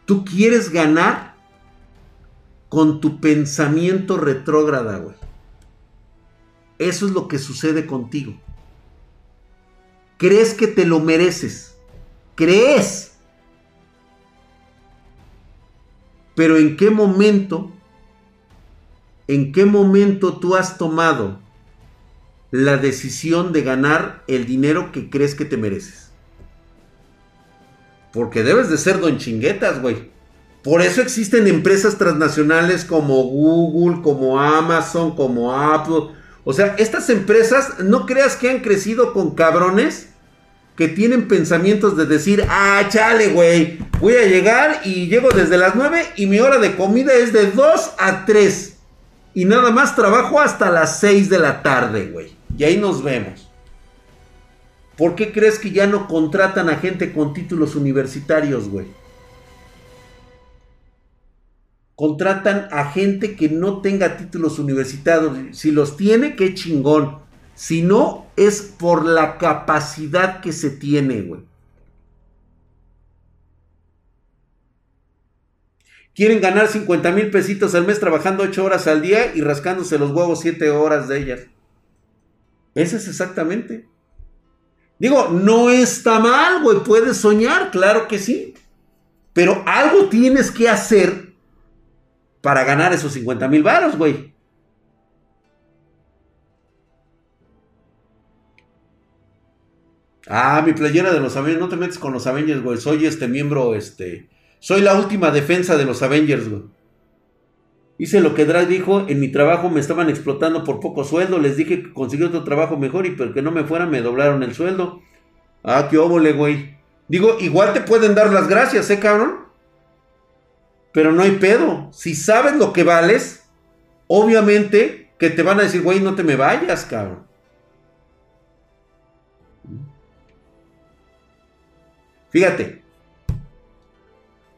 Tú quieres ganar con tu pensamiento retrógrada, güey. Eso es lo que sucede contigo. Crees que te lo mereces. Crees. Pero ¿en qué momento, en qué momento tú has tomado la decisión de ganar el dinero que crees que te mereces? Porque debes de ser don chinguetas, güey. Por eso existen empresas transnacionales como Google, como Amazon, como Apple. O sea, estas empresas, no creas que han crecido con cabrones que tienen pensamientos de decir, ah, chale, güey, voy a llegar y llego desde las 9 y mi hora de comida es de 2 a 3. Y nada más trabajo hasta las 6 de la tarde, güey. Y ahí nos vemos. ¿Por qué crees que ya no contratan a gente con títulos universitarios, güey? Contratan a gente que no tenga títulos universitarios. Si los tiene, qué chingón. Si no, es por la capacidad que se tiene, güey. Quieren ganar 50 mil pesitos al mes trabajando 8 horas al día y rascándose los huevos 7 horas de ellas. Ese es exactamente. Digo, no está mal, güey. Puedes soñar, claro que sí. Pero algo tienes que hacer para ganar esos 50 mil varos, güey. Ah, mi playera de los Avengers. No te metes con los Avengers, güey. Soy este miembro, este. Soy la última defensa de los Avengers, güey. Hice lo que Drake dijo, en mi trabajo me estaban explotando por poco sueldo, les dije que conseguí otro trabajo mejor y porque no me fuera me doblaron el sueldo. Ah, qué óvole, güey. Digo, igual te pueden dar las gracias, ¿eh, cabrón? Pero no hay pedo. Si sabes lo que vales, obviamente que te van a decir, güey, no te me vayas, cabrón. Fíjate,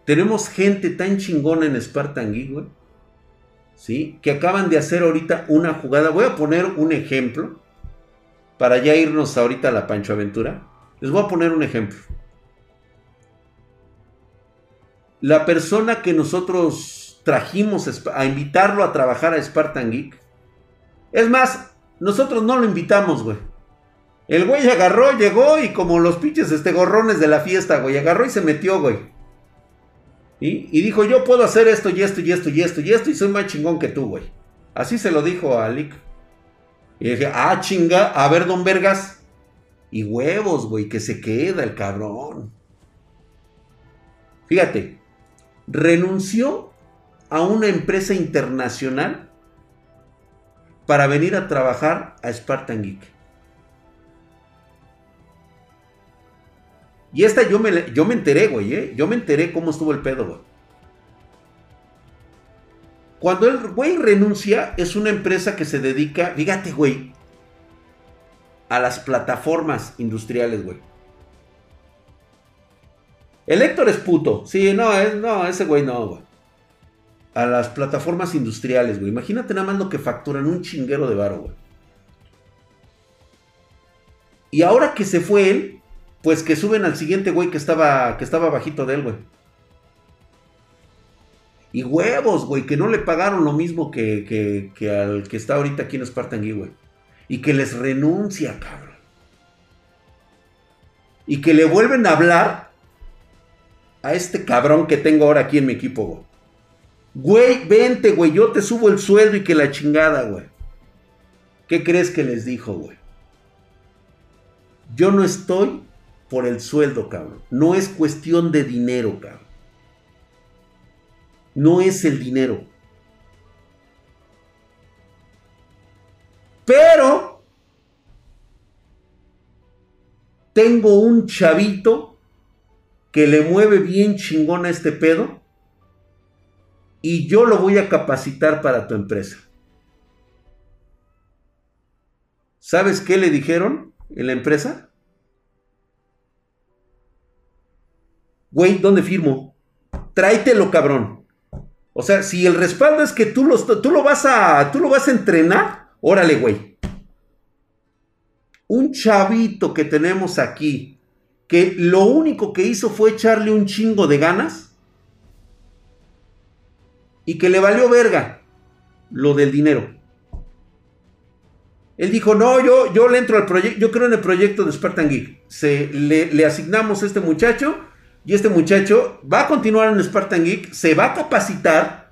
tenemos gente tan chingona en Spartan Geek, güey ¿sí? Que acaban de hacer ahorita una jugada. Voy a poner un ejemplo para ya irnos ahorita a la Pancho Aventura. Les voy a poner un ejemplo. La persona que nosotros trajimos a invitarlo a trabajar a Spartan Geek. Es más, nosotros no lo invitamos, güey. El güey agarró, llegó y como los pinches este gorrones de la fiesta, güey, agarró y se metió, güey. Y dijo, yo puedo hacer esto y esto y esto y esto y esto y soy más chingón que tú, güey. Así se lo dijo a Lick. Y dije, ah, chinga, a ver, don Vergas. Y huevos, güey, que se queda el cabrón. Fíjate, renunció a una empresa internacional para venir a trabajar a Spartan Geek. Y esta yo me, yo me enteré, güey, ¿eh? Yo me enteré cómo estuvo el pedo, güey. Cuando el güey renuncia, es una empresa que se dedica, fíjate, güey, a las plataformas industriales, güey. El Héctor es puto. Sí, no, no, ese güey no, güey. A las plataformas industriales, güey. Imagínate nada más lo que facturan un chinguero de varo, güey. Y ahora que se fue él, pues que suben al siguiente güey que estaba, que estaba bajito de él, güey. Y huevos, güey, que no le pagaron lo mismo que, que, al que está ahorita aquí en Spartan Geek, güey. Y que les renuncia, cabrón. Y que le vuelven a hablar a este cabrón que tengo ahora aquí en mi equipo, güey. Güey, vente, güey, yo te subo el sueldo y que la chingada, güey. ¿Qué crees que les dijo, güey? Yo no estoy por el sueldo, cabrón. No es cuestión de dinero, cabrón. No es el dinero. Pero tengo un chavito que le mueve bien chingón a este pedo y yo lo voy a capacitar para tu empresa. ¿Sabes qué le dijeron en la empresa? Güey, ¿dónde firmo? Tráetelo, cabrón. O sea, si el respaldo es que tú, tú, lo, vas a, tú lo vas a entrenar, órale, güey. Un chavito que tenemos aquí, que lo único que hizo fue echarle un chingo de ganas y que le valió verga lo del dinero. Él dijo, no, yo, yo le entro al proyecto, yo creo en el proyecto de Spartan Geek. Se, le, le asignamos a este muchacho y este muchacho va a continuar en Spartan Geek, se va a capacitar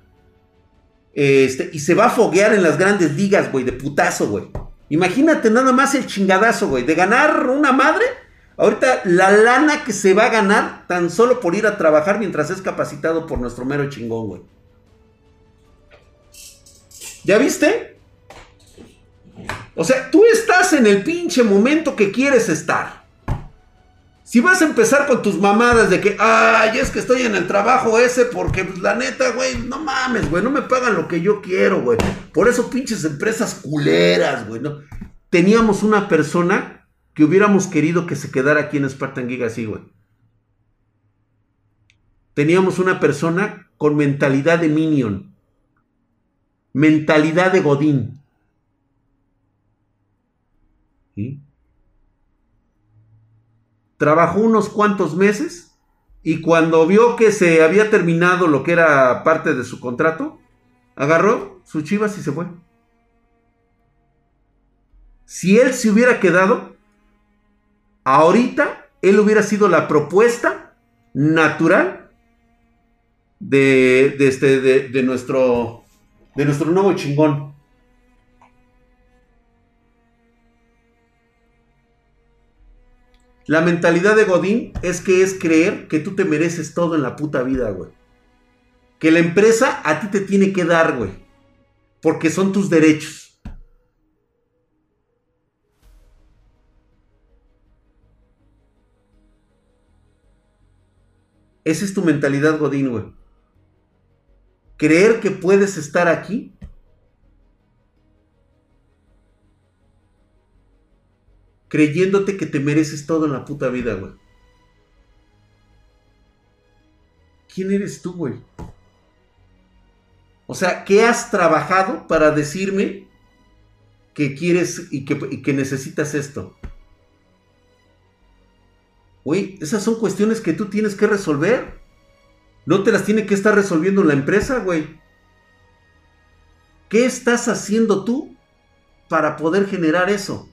este, y se va a foguear en las grandes ligas, güey, de putazo, güey. Imagínate nada más el chingadazo, güey, de ganar una madre. Ahorita la lana que se va a ganar tan solo por ir a trabajar mientras es capacitado por nuestro mero chingón, güey. ¿Ya viste? O sea, tú estás en el pinche momento que quieres estar. Si vas a empezar con tus mamadas de que, ay, es que estoy en el trabajo ese porque pues, la neta, güey, no mames, güey, no me pagan lo que yo quiero, güey. Por eso pinches empresas culeras, güey, ¿no? Teníamos una persona que hubiéramos querido que se quedara aquí en Spartan Giga así, güey. Teníamos una persona con mentalidad de minion. Mentalidad de Godín. ¿Sí? Trabajó unos cuantos meses y cuando vio que se había terminado lo que era parte de su contrato, agarró sus chivas y se fue. Si él se hubiera quedado, ahorita él hubiera sido la propuesta natural de, este, de, nuestro, de nuestro nuevo chingón. La mentalidad de Godín es que es creer que tú te mereces todo en la puta vida, güey. Que la empresa a ti te tiene que dar, güey. Porque son tus derechos. Esa es tu mentalidad, Godín, güey. Creer que puedes estar aquí creyéndote que te mereces todo en la puta vida, güey. ¿Quién eres tú, güey? O sea, ¿qué has trabajado para decirme que quieres y que, necesitas esto? Güey, esas son cuestiones que tú tienes que resolver. No te las tiene que estar resolviendo la empresa, güey. ¿Qué estás haciendo tú para poder generar eso?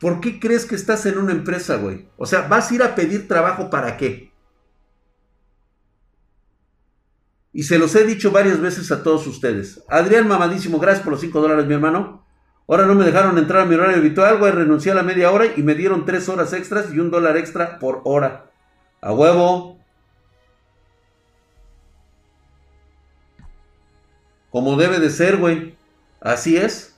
¿Por qué crees que estás en una empresa, güey? O sea, ¿vas a ir a pedir trabajo para qué? Y se los he dicho varias veces a todos ustedes. Adrián Mamadísimo, gracias por los 5 dólares, mi hermano. Ahora no me dejaron entrar a mi horario habitual, güey. Renuncié a la media hora y me dieron 3 horas extras y un dólar extra por hora. A huevo. Como debe de ser, güey. Así es.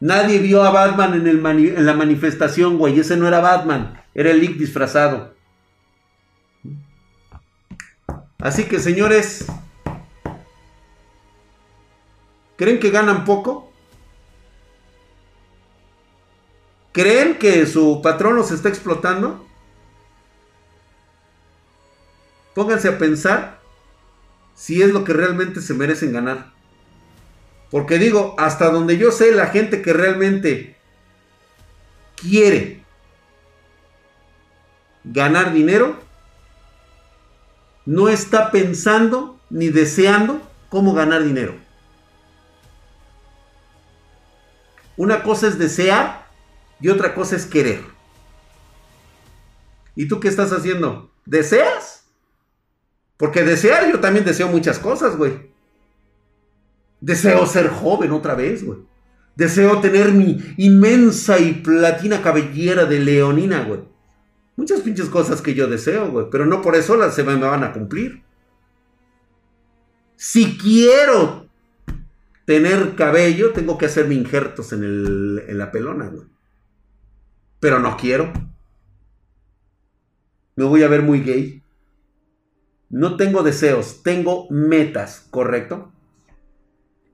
Nadie vio a Batman en, la manifestación, güey. Ese no era Batman. Era el Lick disfrazado. Así que, señores. ¿Creen que ganan poco? ¿Creen que su patrón los está explotando? Pónganse a pensar si es lo que realmente se merecen ganar. Porque digo, hasta donde yo sé, la gente que realmente quiere ganar dinero, no está pensando ni deseando cómo ganar dinero. Una cosa es desear y otra cosa es querer. ¿Y tú qué estás haciendo? ¿Deseas? Porque desear yo también deseo muchas cosas, güey. Deseo ser joven otra vez, güey. Deseo tener mi inmensa y platina cabellera de leonina, güey. Muchas pinches cosas que yo deseo, güey. Pero no por eso las se me van a cumplir. Si quiero tener cabello, tengo que hacerme injertos en, en la pelona, güey. Pero no quiero. Me voy a ver muy gay. No tengo deseos, tengo metas, ¿correcto?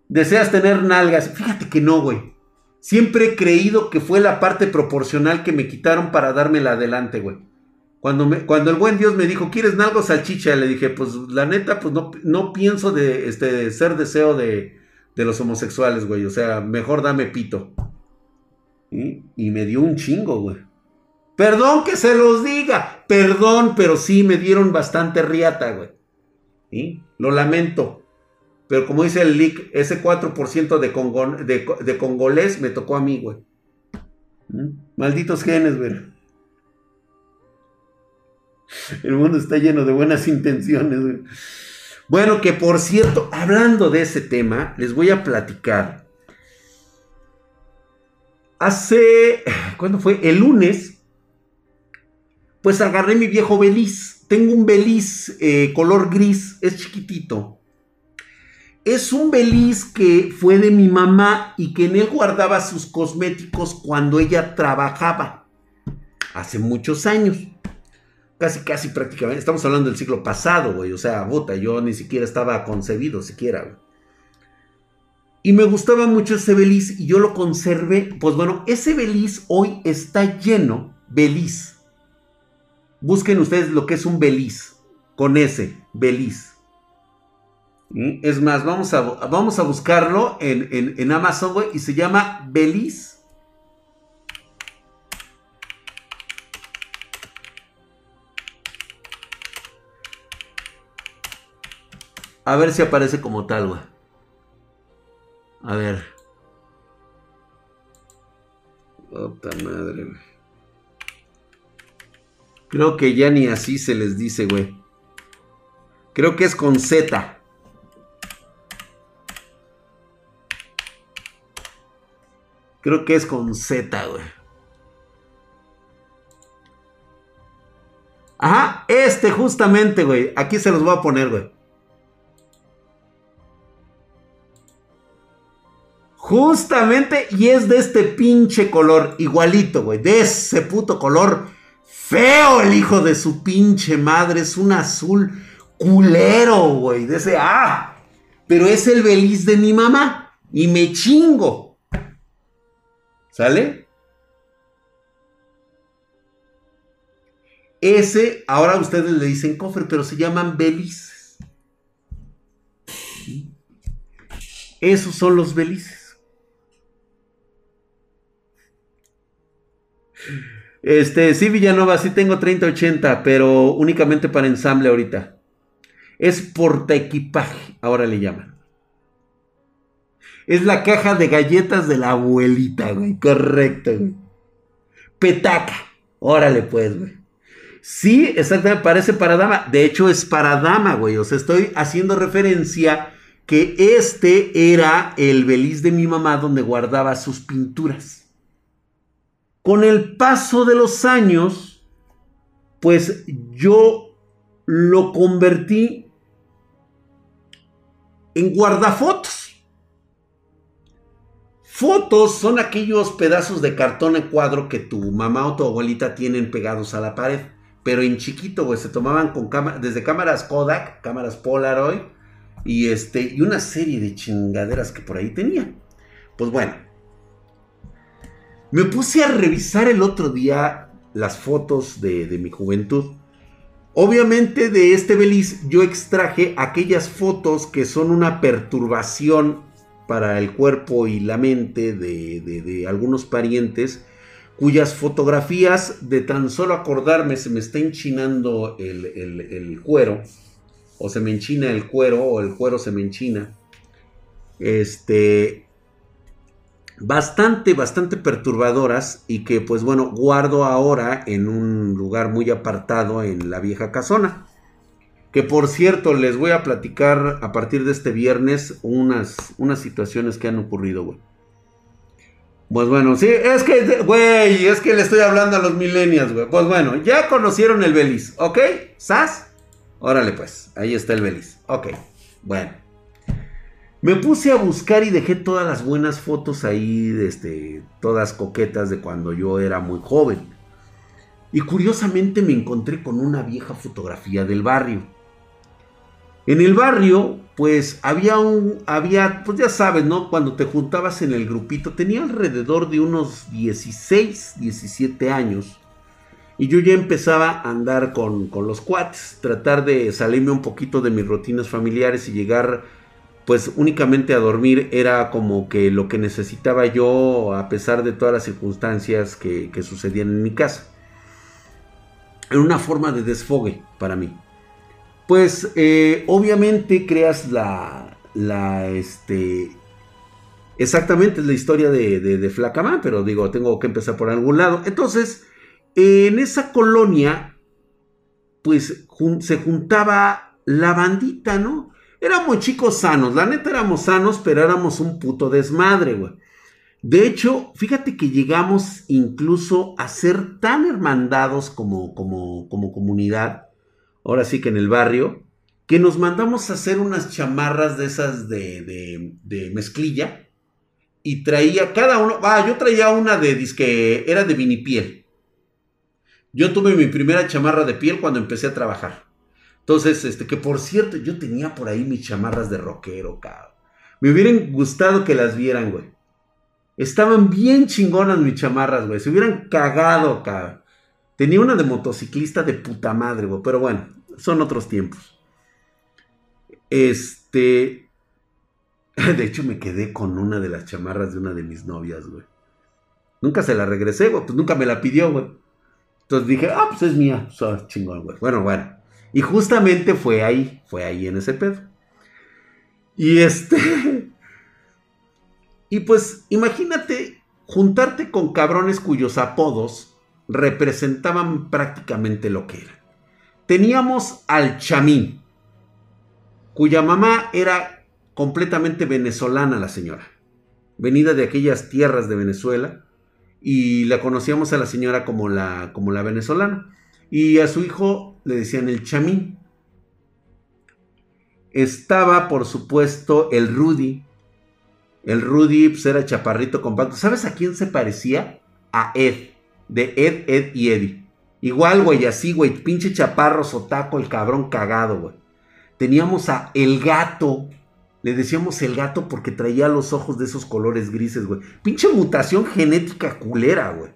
¿Deseas tener nalgas? Fíjate que no, güey. Siempre he creído que fue la parte proporcional que me quitaron para dármela adelante, güey. Cuando, me, cuando el buen Dios me dijo, ¿quieres nalgo salchicha? Le dije, pues la neta, pues no, no pienso de este, ser deseo de, de los homosexuales, güey. O sea, mejor dame pito. Y me dio un chingo, güey. Perdón que se los diga. Perdón, pero sí me dieron bastante riata, güey. Lo lamento. Pero como dice el leak, ese 4% de, de, congolés me tocó a mí, güey. ¿Mm? Malditos genes, güey. [laughs] El mundo está lleno de buenas intenciones, güey. Bueno, que por cierto, hablando de ese tema, les voy a platicar. Hace, [sighs] ¿cuándo fue? El lunes, pues agarré mi viejo Beliz. Tengo un Beliz eh, color gris, es chiquitito es un beliz que fue de mi mamá y que en él guardaba sus cosméticos cuando ella trabajaba. Hace muchos años. Casi, casi prácticamente. Estamos hablando del siglo pasado, güey. O sea, bota, yo ni siquiera estaba concebido, siquiera. Y me gustaba mucho ese beliz y yo lo conservé. Pues bueno, ese beliz hoy está lleno, beliz. Busquen ustedes lo que es un beliz. Con ese, beliz. Es más, vamos a, vamos a buscarlo en, en Amazon, güey, y se llama Belize. A ver si aparece como tal, güey. A ver. Puta madre, güey. Creo que ya ni así se les dice, güey. Creo que es con Z. Creo que es con Z, güey. Ajá, este justamente, güey. Aquí se los voy a poner, güey. Justamente, y es de este pinche color, igualito, güey. De ese puto color feo, el hijo de su pinche madre. Es un azul culero, güey. De ese, ah. Pero es el beliz de mi mamá. Y me chingo. ¿Sale? Ese, ahora ustedes le dicen cofre, pero se llaman belices. Esos son los belices. Este, sí, Villanova, sí tengo 3080, pero únicamente para ensamble ahorita. Es porta equipaje, ahora le llaman. Es la caja de galletas de la abuelita, güey. Correcto, güey. Petaca. Órale, pues, güey. Sí, exactamente, parece para dama. De hecho, es para dama, güey. O sea, estoy haciendo referencia que este era el beliz de mi mamá donde guardaba sus pinturas. Con el paso de los años, pues yo lo convertí en guardafotos. Fotos son aquellos pedazos de cartón en cuadro que tu mamá o tu abuelita tienen pegados a la pared pero en chiquito, güey, se tomaban con desde cámaras Kodak, cámaras Polaroid, y este, y una serie de chingaderas que por ahí tenía. Pues bueno, me puse a revisar el otro día las fotos de, de mi juventud. Obviamente de este beliz yo extraje aquellas fotos que son una perturbación para el cuerpo y la mente de, algunos parientes cuyas fotografías de tan solo acordarme se me está enchinando el, cuero, o se me enchina el cuero, o el cuero se me enchina. Este, bastante, bastante perturbadoras y que pues bueno, guardo ahora en un lugar muy apartado en la vieja casona. Que por cierto, les voy a platicar a partir de este viernes unas, unas situaciones que han ocurrido, güey. Pues bueno, sí, es que, güey, es que le estoy hablando a los millennials, güey. Pues bueno, ya conocieron el Belis, ¿ok? ¿Sas? Órale pues, ahí está el Belis. Ok, bueno. Me puse a buscar y dejé todas las buenas fotos ahí, este, todas coquetas de cuando yo era muy joven. Y curiosamente me encontré con una vieja fotografía del barrio. En el barrio, pues había un, había, pues ya sabes, ¿no? Cuando te juntabas en el grupito, tenía alrededor de unos 16, 17 años. Y yo ya empezaba a andar con, con los cuates, tratar de salirme un poquito de mis rutinas familiares y llegar, pues únicamente a dormir era como que lo que necesitaba yo a pesar de todas las circunstancias que, que sucedían en mi casa. Era una forma de desfogue para mí pues eh, obviamente creas la, este, exactamente es la historia de, de, de Flacamán, pero digo, tengo que empezar por algún lado. Entonces, en esa colonia, pues se juntaba la bandita, ¿no? Éramos chicos sanos, la neta éramos sanos, pero éramos un puto desmadre, güey. De hecho, fíjate que llegamos incluso a ser tan hermandados como, como, como comunidad ahora sí que en el barrio, que nos mandamos a hacer unas chamarras de esas de, de, mezclilla y traía cada uno, ah, yo traía una de disque, era de vinipiel. Yo tuve mi primera chamarra de piel cuando empecé a trabajar. Entonces, este, que por cierto, yo tenía por ahí mis chamarras de rockero, cabrón. Me hubieran gustado que las vieran, güey. Estaban bien chingonas mis chamarras, güey. Se hubieran cagado, cabrón. Tenía una de motociclista de puta madre, güey. Pero bueno, son otros tiempos. Este. [laughs] De hecho, me quedé con una de las chamarras de una de mis novias, güey. Nunca se la regresé, güey. Pues nunca me la pidió, güey. Entonces dije, ah, pues es mía. Pues, chingón, güey. Bueno, bueno. Y justamente fue ahí, fue ahí en ese pedo. Y este... [laughs] Y pues imagínate juntarte con cabrones cuyos apodos representaban prácticamente lo que eran. Teníamos al chamín, cuya mamá era completamente venezolana la señora, venida de aquellas tierras de Venezuela, y la conocíamos a la señora como la, como la venezolana. Y a su hijo le decían el chamín. Estaba, por supuesto, el Rudy. El Rudy pues, era chaparrito compacto. ¿Sabes a quién se parecía? A Ed. De Ed, Ed y Eddie. Igual, güey, así, güey. Pinche chaparro, sotaco, el cabrón cagado, güey. Teníamos a El Gato. Le decíamos El Gato porque traía los ojos de esos colores grises, güey. Pinche mutación genética culera, güey.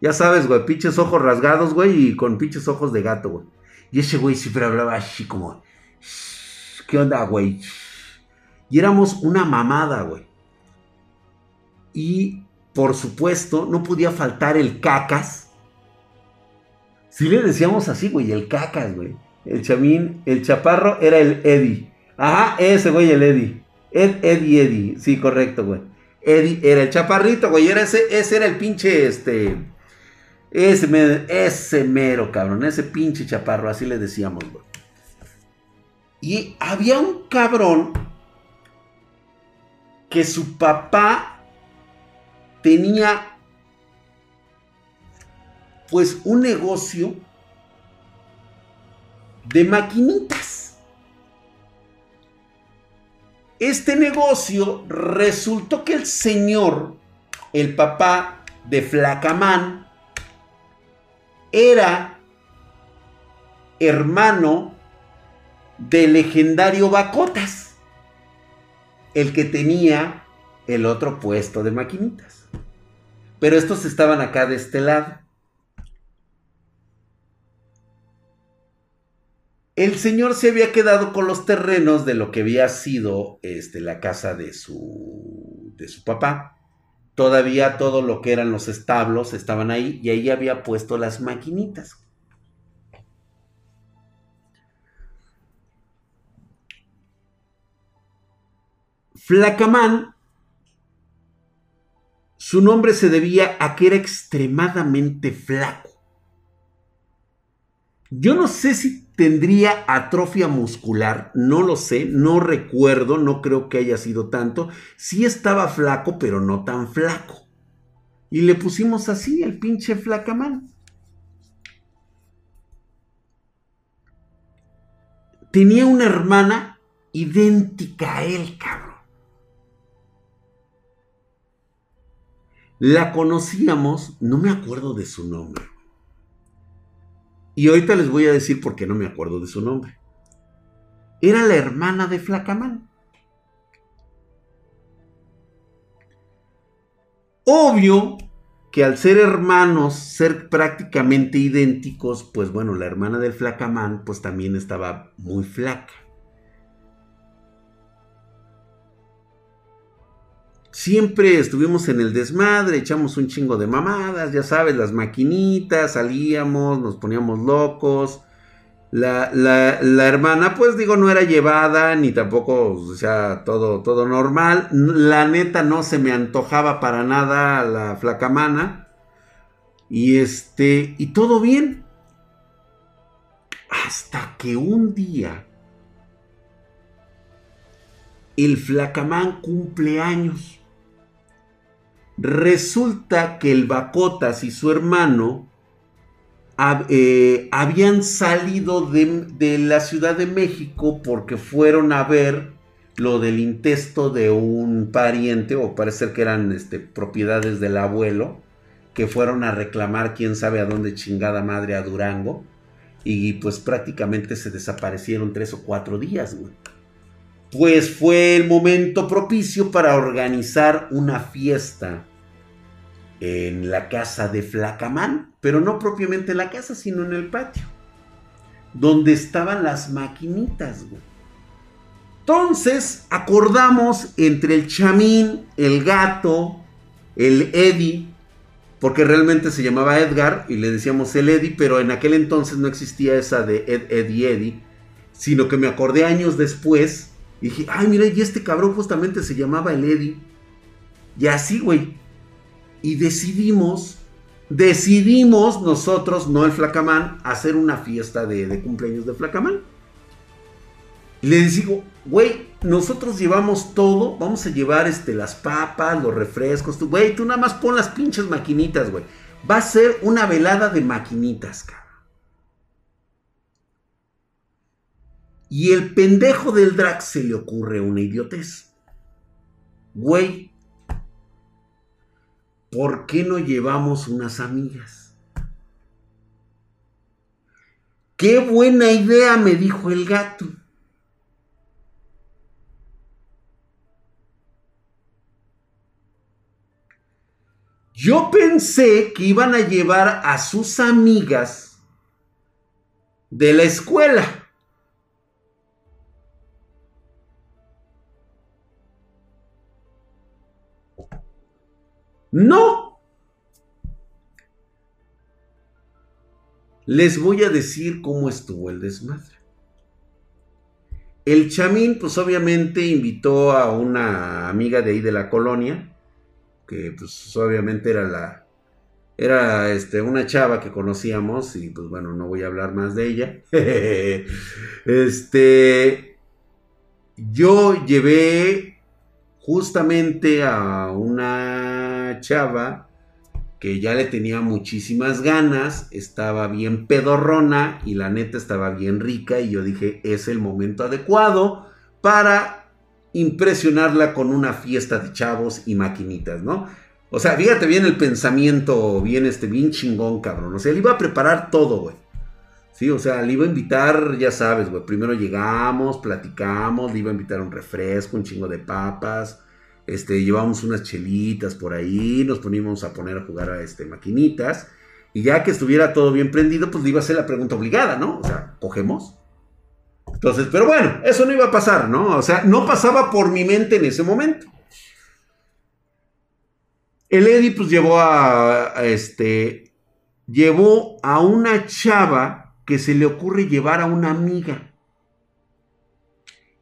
Ya sabes, güey, pinches ojos rasgados, güey, y con pinches ojos de gato, güey. Y ese güey siempre hablaba así como, ¿qué onda, güey? Y éramos una mamada, güey. Y, por supuesto, no podía faltar el cacas. Si le decíamos así, güey, el cacas, güey. El chamín, el chaparro era el Eddie. Ajá, ese güey, el Eddie. Ed, Eddie, Eddie. Sí, correcto, güey. Eddie era el chaparrito, güey. Era ese, ese era el pinche, este... Ese, ese mero, cabrón. Ese pinche chaparro, así le decíamos, güey. Y había un cabrón que su papá tenía pues un negocio de maquinitas. Este negocio resultó que el señor, el papá de Flacamán, era hermano del legendario Bacotas, el que tenía el otro puesto de maquinitas. Pero estos estaban acá de este lado. El señor se había quedado con los terrenos de lo que había sido este, la casa de su, de su papá. Todavía todo lo que eran los establos estaban ahí y ahí había puesto las maquinitas. Flacamán, su nombre se debía a que era extremadamente flaco. Yo no sé si tendría atrofia muscular, no lo sé, no recuerdo, no creo que haya sido tanto. Sí estaba flaco, pero no tan flaco. Y le pusimos así el pinche flacamán. Tenía una hermana idéntica a él, cabrón. La conocíamos, no me acuerdo de su nombre. Y ahorita les voy a decir por qué no me acuerdo de su nombre. Era la hermana de Flacamán. Obvio que al ser hermanos, ser prácticamente idénticos, pues bueno, la hermana del Flacamán pues también estaba muy flaca. Siempre estuvimos en el desmadre, echamos un chingo de mamadas, ya sabes, las maquinitas, salíamos, nos poníamos locos. La, hermana, pues digo, no era llevada, ni tampoco, o sea, todo, todo normal. La neta no se me antojaba para nada la flacamana. Y este, y todo bien. Hasta que un día el flacamán cumple años. Resulta que el Bacotas y su hermano eh, habían salido de, la Ciudad de México porque fueron a ver lo del intesto de un pariente, o parece que eran este, propiedades del abuelo, que fueron a reclamar quién sabe a dónde chingada madre a Durango, y pues prácticamente se desaparecieron tres o cuatro días, Pues fue el momento propicio para organizar una fiesta en la casa de Flacamán, pero no propiamente en la casa, sino en el patio, donde estaban las maquinitas, Entonces acordamos entre el chamín, el gato, el Eddie, porque realmente se llamaba Edgar y le decíamos el Eddie, pero en aquel entonces no existía esa de Ed, Eddie, Eddie, sino que me acordé años después Y dije, ay, mira, y este cabrón justamente se llamaba el Eddie. Y así, güey. Y decidimos, decidimos nosotros, no el Flacamán, hacer una fiesta de, cumpleaños de Flacamán. Y le digo, güey, nosotros llevamos todo, vamos a llevar este, las papas, los refrescos, tú, güey, tú nada más pon las pinches maquinitas, güey. Va a ser una velada de maquinitas, cabrón. Y el pendejo del drag se le ocurre una idiotez. Güey, ¿por qué no llevamos unas amigas? Qué buena idea, me dijo el gato. Yo pensé que iban a llevar a sus amigas de la escuela. No. Les voy a decir cómo estuvo el desmadre. El chamín, pues obviamente invitó a una amiga de ahí de la colonia, que pues obviamente era la, era este, una chava que conocíamos y pues bueno, no voy a hablar más de ella. [laughs] este, yo llevé justamente a una chava que ya le tenía muchísimas ganas, estaba bien pedorrona y la neta estaba bien rica y yo dije, es el momento adecuado para impresionarla con una fiesta de chavos y maquinitas, ¿no? O sea, fíjate bien el pensamiento, bien este, bien chingón, cabrón. O sea, él iba a preparar todo, güey. Sí, o sea, le iba a invitar, ya sabes, güey. Primero llegamos, platicamos, le iba a invitar un refresco, un chingo de papas. Este, llevamos unas chelitas por ahí, nos poníamos a poner a jugar a este, maquinitas. Y ya que estuviera todo bien prendido, pues le iba a hacer la pregunta obligada, ¿no? O sea, ¿cogemos? Entonces, pero bueno, eso no iba a pasar, ¿no? O sea, no pasaba por mi mente en ese momento. El Eddie, pues llevó a este, llevó a una chava que se le ocurre llevar a una amiga.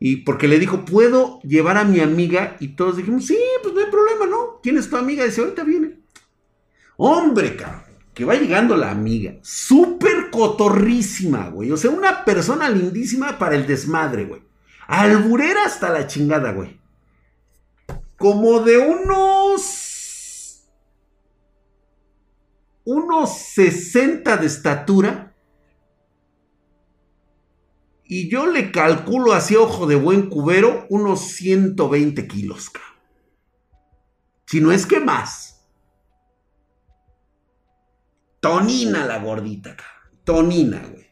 Y porque le dijo, ¿puedo llevar a mi amiga? Y todos dijimos, sí, pues no hay problema, ¿no? ¿Quién es tu amiga? Dice, ahorita viene. Hombre, cabrón, que va llegando la amiga. Súper cotorrísima, güey. O sea, una persona lindísima para el desmadre, güey. Alburera hasta la chingada, güey. Como de unos... Unos 60 de estatura y yo le calculo así ojo de buen cubero unos 120 kilos, cabrón. Si no es que más. Tonina la gordita, cabrón. Tonina, güey.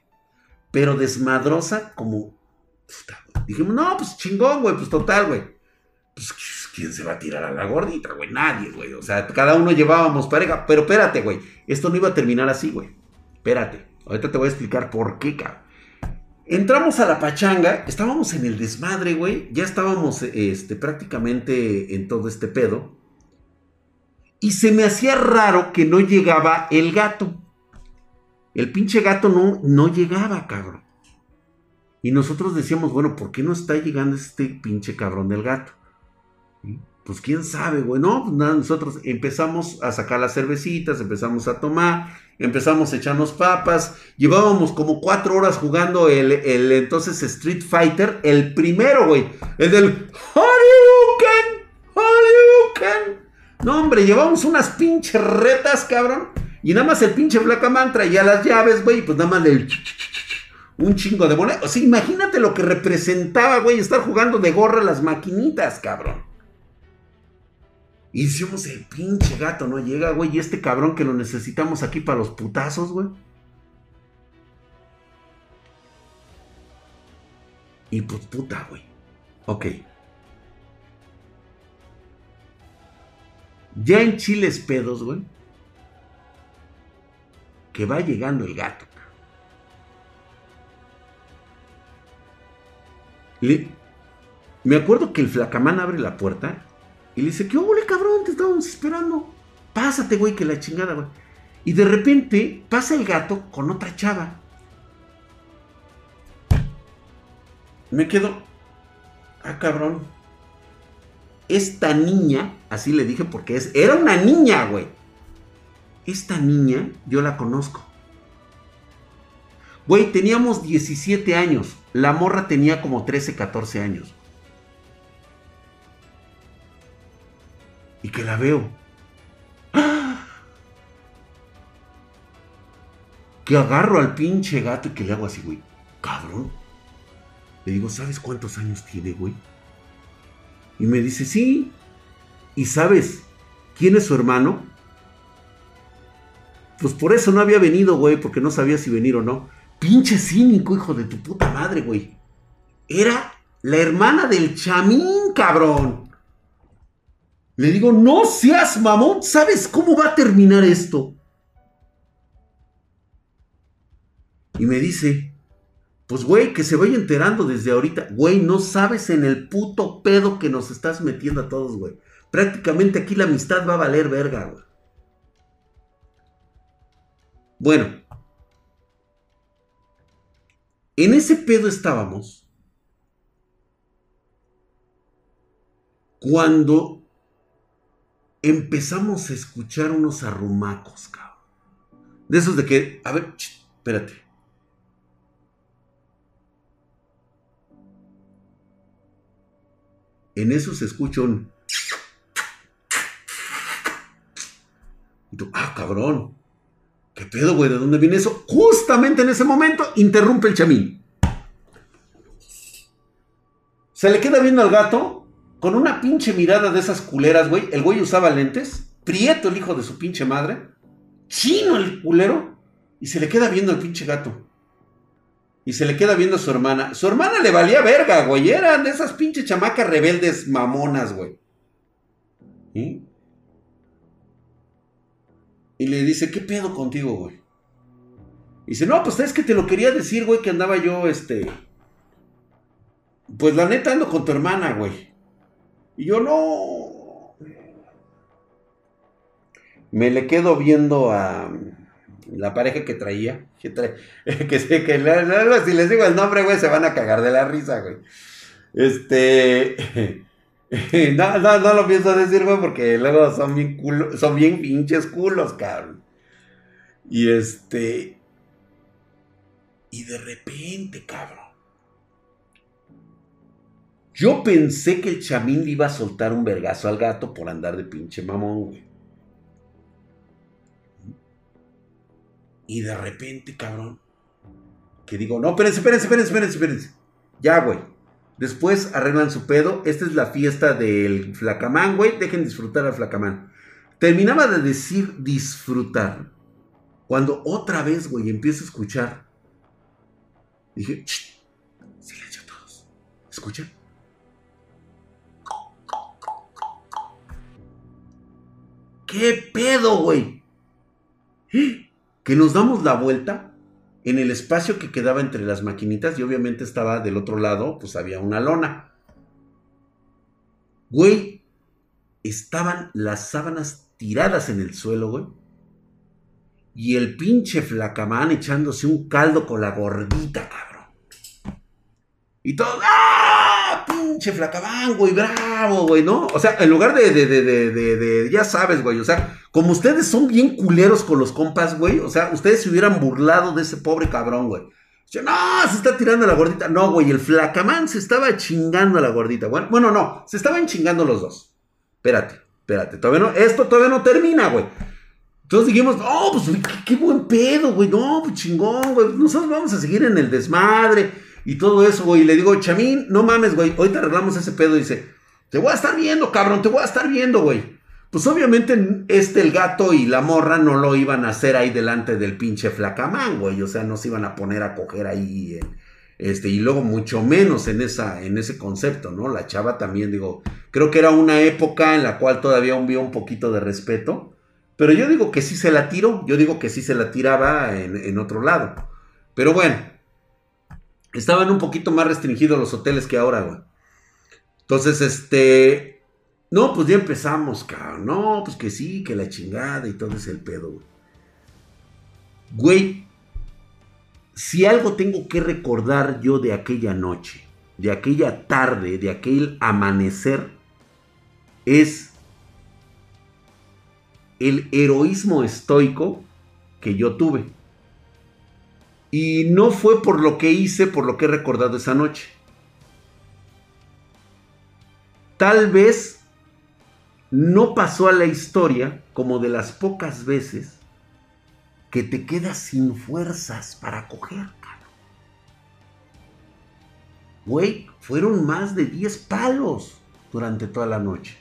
Pero desmadrosa como... Dijimos, no, pues chingón, güey. Pues total, güey. Pues ¿quién se va a tirar a la gordita, güey? Nadie, güey. O sea, cada uno llevábamos pareja. Pero espérate, güey. Esto no iba a terminar así, güey. Espérate. Ahorita te voy a explicar por qué, cabrón. Entramos a la pachanga, estábamos en el desmadre, güey. Ya estábamos este, prácticamente en todo este pedo. Y se me hacía raro que no llegaba el gato. El pinche gato no, no llegaba, cabrón. Y nosotros decíamos, bueno, ¿por qué no está llegando este pinche cabrón del gato? Pues quién sabe, güey. No, pues nosotros empezamos a sacar las cervecitas, empezamos a tomar empezamos a echarnos papas, llevábamos como cuatro horas jugando el, entonces Street Fighter, el primero, güey, el del Hadouken, Hadouken. No, hombre, llevamos unas pinches retas, cabrón. Y nada más el pinche Black Man traía las llaves, güey, pues nada más el... Un chingo de moneda. O sea, imagínate lo que representaba, güey, estar jugando de gorra las maquinitas, cabrón. Y decimos, el pinche gato no llega, güey. Y este cabrón que lo necesitamos aquí para los putazos, güey. Y pues puta, güey. Ok. Ya en chiles pedos, güey. Que va llegando el gato. me acuerdo que el flacamán abre la puerta y le dice, ¿qué ole, cabrón? Te estábamos esperando. Pásate, güey, que la chingada, güey. Y de repente pasa el gato con otra chava. Me quedo. ah, cabrón. Esta niña, así le dije porque es, era una niña, güey. Esta niña, yo la conozco. Güey, teníamos 17 años. La morra tenía como 13, 14 años. Y que la veo. Que agarro al pinche gato y que le hago así, güey. Cabrón. Le digo, ¿sabes cuántos años tiene, güey? Y me dice, sí. ¿Y sabes quién es su hermano? Pues por eso no había venido, güey, porque no sabía si venir o no. Pinche cínico, hijo de tu puta madre, güey. Era la hermana del chamín, cabrón. Le digo, no seas mamón, ¿sabes cómo va a terminar esto? Y me dice, pues güey, que se vaya enterando desde ahorita. Güey, no sabes en el puto pedo que nos estás metiendo a todos, güey. Prácticamente aquí la amistad va a valer verga, güey. Bueno, en ese pedo estábamos cuando empezamos a escuchar unos arrumacos, cabrón. De esos de que, a ver, espérate. En eso se escucha un... Y tú, ah, cabrón. ¿Qué pedo, güey? ¿De dónde viene eso? Justamente en ese momento interrumpe el chamín. Se le queda viendo al gato con una pinche mirada de esas culeras, güey. El güey usaba lentes. Prieto el hijo de su pinche madre. Chino el culero. Y se le queda viendo al pinche gato. Y se le queda viendo a su hermana. Su hermana le valía verga, güey. Eran de esas pinches chamacas rebeldes mamonas, güey. Y le dice, ¿qué pedo contigo, güey? Y dice, no, pues es que te lo quería decir, güey, que andaba yo, este... Pues la neta ando con tu hermana, güey. Y yo no... Me le quedo viendo a la pareja que traía. Que, [laughs] que que si les digo el nombre, güey, se van a cagar de la risa, güey. Este... [laughs] no, no, no lo pienso decir, güey, porque luego son bien culo, son bien pinches culos, cabrón. Y este. Y de repente, cabrón. Yo pensé que el chamín le iba a soltar un vergazo al gato por andar de pinche mamón, güey. Y de repente, cabrón. Que digo, no, espérense, espérense, espérense, espérense, espérense. Ya, güey. Después arreglan su pedo. Esta es la fiesta del flacamán, güey. Dejen disfrutar al flacamán. Terminaba de decir disfrutar. Cuando otra vez, güey, empiezo a escuchar. Dije, silencio todos. ¿Escuchan? ¿Qué pedo, güey? Que nos damos la vuelta en el espacio que quedaba entre las maquinitas y obviamente estaba del otro lado, pues había una lona. Güey, estaban las sábanas tiradas en el suelo, güey. Y el pinche flacamán echándose un caldo con la gordita, cabrón. Y todo, ¡ah! Pinche flacamán, güey, bravo, güey, ¿no? O sea, en lugar de, de, de, de, de ya sabes, güey, o sea, como ustedes son bien culeros con los compas, güey. O sea, ustedes se hubieran burlado de ese pobre cabrón, güey. no, se está tirando la gordita. No, güey, el flacamán se estaba chingando a la gordita. Bueno, bueno, no, se estaban chingando los dos. Espérate, espérate. Todavía no, esto todavía no termina, güey. Entonces dijimos, oh, pues qué, buen pedo, güey. No, pues chingón, güey. Nosotros vamos a seguir en el desmadre y todo eso, güey. Y le digo, Chamín, no mames, güey. Ahorita arreglamos ese pedo. Y dice, te voy a estar viendo, cabrón, te voy a estar viendo, güey. Pues obviamente este, el gato y la morra no lo iban a hacer ahí delante del pinche flacamán, güey. O sea, no se iban a poner a coger ahí, este, y luego mucho menos en, esa, en ese concepto, ¿no? La chava también, digo, creo que era una época en la cual todavía había un poquito de respeto. Pero yo digo que sí se la tiró, yo digo que sí se la tiraba en otro lado. Pero bueno, estaban un poquito más restringidos los hoteles que ahora, güey. Entonces, este, no, pues ya empezamos, cabrón. No, pues que sí, que la chingada y todo ese el pedo, güey. Güey, si algo tengo que recordar yo de aquella noche, de aquella tarde, de aquel amanecer, es el heroísmo estoico que yo tuve. Y no fue por lo que hice, por lo que he recordado esa noche. Tal vez no pasó a la historia como de las pocas veces que te quedas sin fuerzas para coger, Güey, fueron más de 10 palos durante toda la noche.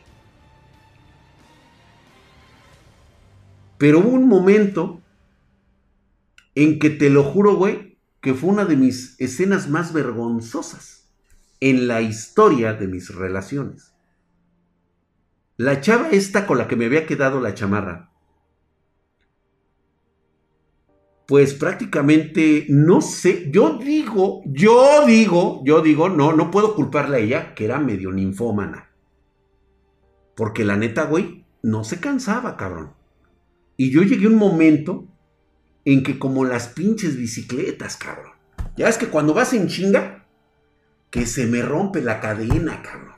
Pero hubo un momento en que te lo juro, güey, que fue una de mis escenas más vergonzosas en la historia de mis relaciones. La chava esta con la que me había quedado la chamarra, pues prácticamente no sé, yo digo, yo digo, yo digo, no, no puedo culparle a ella que era medio ninfómana. Porque la neta, güey, no se cansaba, cabrón. Y yo llegué a un momento en que como las pinches bicicletas, cabrón. Ya es que cuando vas en chinga, que se me rompe la cadena, cabrón.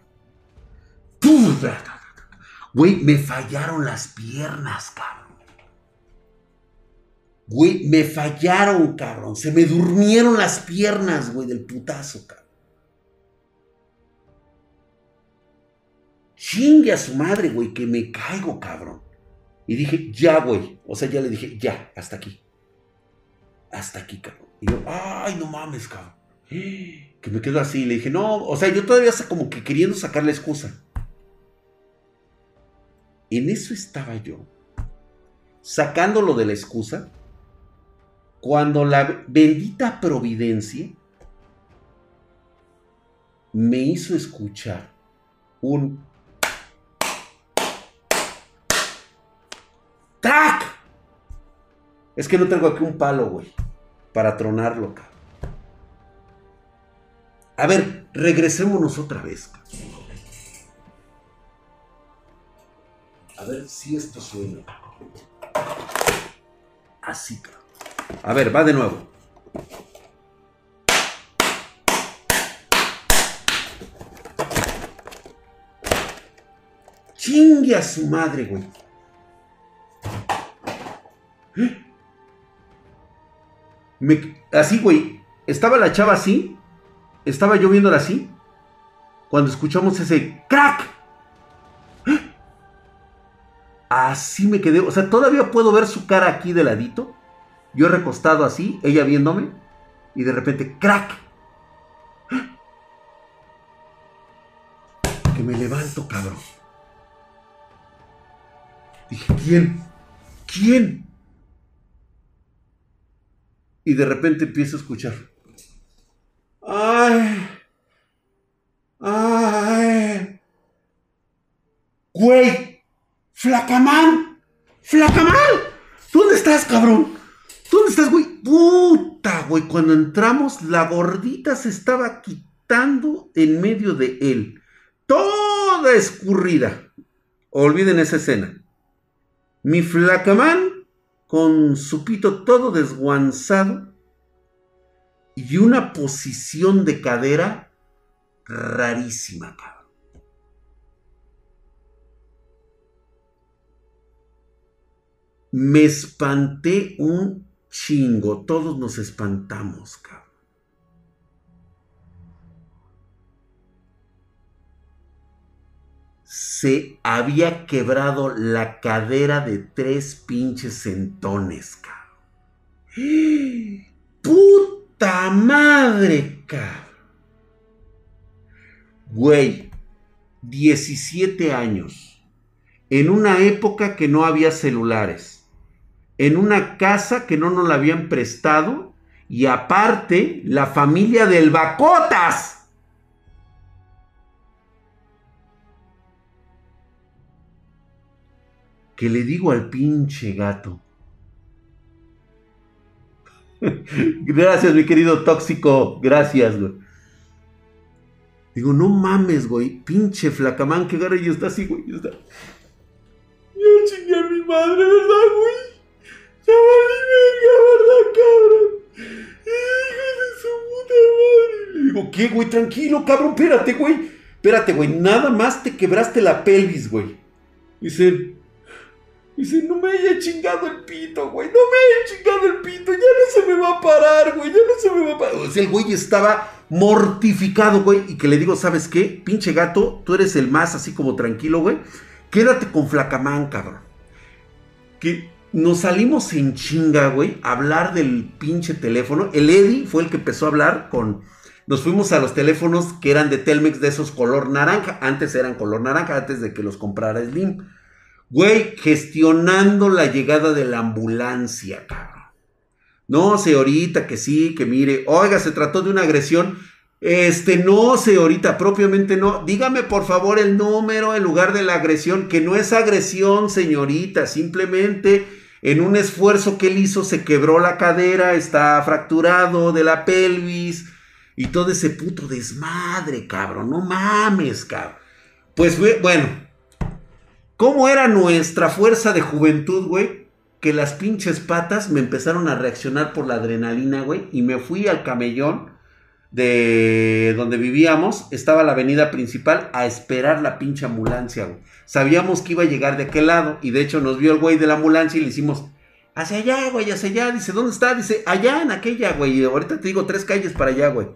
Güey, me fallaron las piernas, cabrón. Güey, me fallaron, cabrón. Se me durmieron las piernas, güey, del putazo, cabrón. Chingue a su madre, güey, que me caigo, cabrón. Y dije, ya, güey. O sea, ya le dije, ya, hasta aquí. Hasta aquí, cabrón. Y yo, ay, no mames, cabrón. Que me quedo así. Le dije, no, o sea, yo todavía como que queriendo sacar la excusa. En eso estaba yo. Sacándolo de la excusa. Cuando la bendita providencia me hizo escuchar un ¡Tac! Es que no tengo aquí un palo, güey. Para tronarlo, cabrón. A ver, regresémonos otra vez. A ver si esto suena. Así, cabrón. A ver, va de nuevo. Chingue a su madre, güey. Así, güey. Estaba la chava así. Estaba yo viéndola así. Cuando escuchamos ese crack. [gasps] Así me quedé. O sea, todavía puedo ver su cara aquí de ladito. Yo recostado así, ella viéndome. Y de repente, crack. [gasps] Que me levanto, cabrón. Dije, ¿quién? ¿Quién? Y de repente empiezo a escuchar. ¡Ay! ¡Ay! ¡Güey! ¡Flacamán! ¡Flacamán! ¿Dónde estás, cabrón? ¿Dónde estás, güey? Puta, güey. Cuando entramos, la gordita se estaba quitando en medio de él. Toda escurrida. Olviden esa escena. Mi flacamán con su pito todo desguanzado y una posición de cadera rarísima, cabrón. Me espanté un chingo, todos nos espantamos, cabrón. Se había quebrado la cadera de tres pinches centones, cabrón. ¡Puta madre, cabrón! Güey, 17 años. En una época que no había celulares. En una casa que no nos la habían prestado. Y aparte, la familia del Bacotas que le digo al pinche gato. [laughs] Gracias, mi querido tóxico. Gracias, güey. Digo, no mames, güey. Pinche flacamán que agarra y está así, güey. Está. Yo chingué a mi madre, ¿verdad, güey? Ya valí verga, ¿verdad, cabrón? Hijo de su puta madre. Le digo, ¿qué, güey? Tranquilo, cabrón, espérate, güey. Espérate, güey, nada más te quebraste la pelvis, güey. Dice, dice, no me haya chingado el pito, güey, no me haya chingado el pito, ya no se me va a parar, güey, ya no se me va a parar. O sea, el güey estaba mortificado, güey, y que le digo, ¿sabes qué? Pinche gato, tú eres el más así como tranquilo, güey. Quédate con Flacamán, cabrón. Que nos salimos en chinga, güey, a hablar del pinche teléfono. El Eddie fue el que empezó a hablar con... Nos fuimos a los teléfonos que eran de Telmex de esos color naranja. Antes eran color naranja, antes de que los comprara Slim. Güey, gestionando la llegada de la ambulancia, cabrón. No, señorita, que sí, que mire. Oiga, se trató de una agresión. Este, no, señorita, propiamente no. Dígame por favor el número en lugar de la agresión, que no es agresión, señorita, simplemente en un esfuerzo que él hizo se quebró la cadera, está fracturado de la pelvis y todo ese puto desmadre, cabrón, no mames, cabrón. Pues bueno, ¿cómo era nuestra fuerza de juventud, güey? Que las pinches patas me empezaron a reaccionar por la adrenalina, güey, y me fui al camellón de donde vivíamos, estaba la avenida principal a esperar la pinche ambulancia, güey. Sabíamos que iba a llegar de aquel lado y de hecho nos vio el güey de la ambulancia y le hicimos, hacia allá, güey, hacia allá. Dice, ¿dónde está? Dice, allá en aquella, güey. Y ahorita te digo tres calles para allá, güey.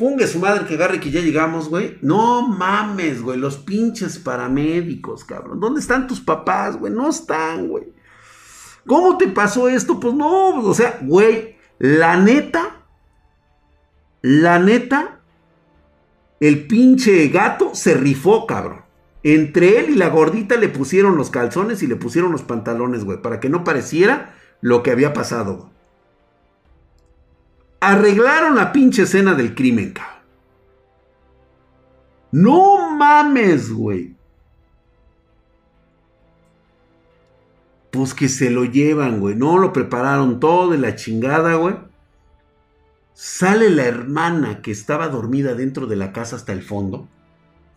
Pungue su madre que agarre que ya llegamos, güey. No mames, güey. Los pinches paramédicos, cabrón. ¿Dónde están tus papás, güey? No están, güey. ¿Cómo te pasó esto? Pues no, o sea, güey, la neta, la neta, el pinche gato se rifó, cabrón. Entre él y la gordita le pusieron los calzones y le pusieron los pantalones, güey, para que no pareciera lo que había pasado, güey. Arreglaron la pinche escena del crimen, cabrón. No mames, güey. Pues que se lo llevan, güey. No lo prepararon todo de la chingada, güey. Sale la hermana que estaba dormida dentro de la casa hasta el fondo.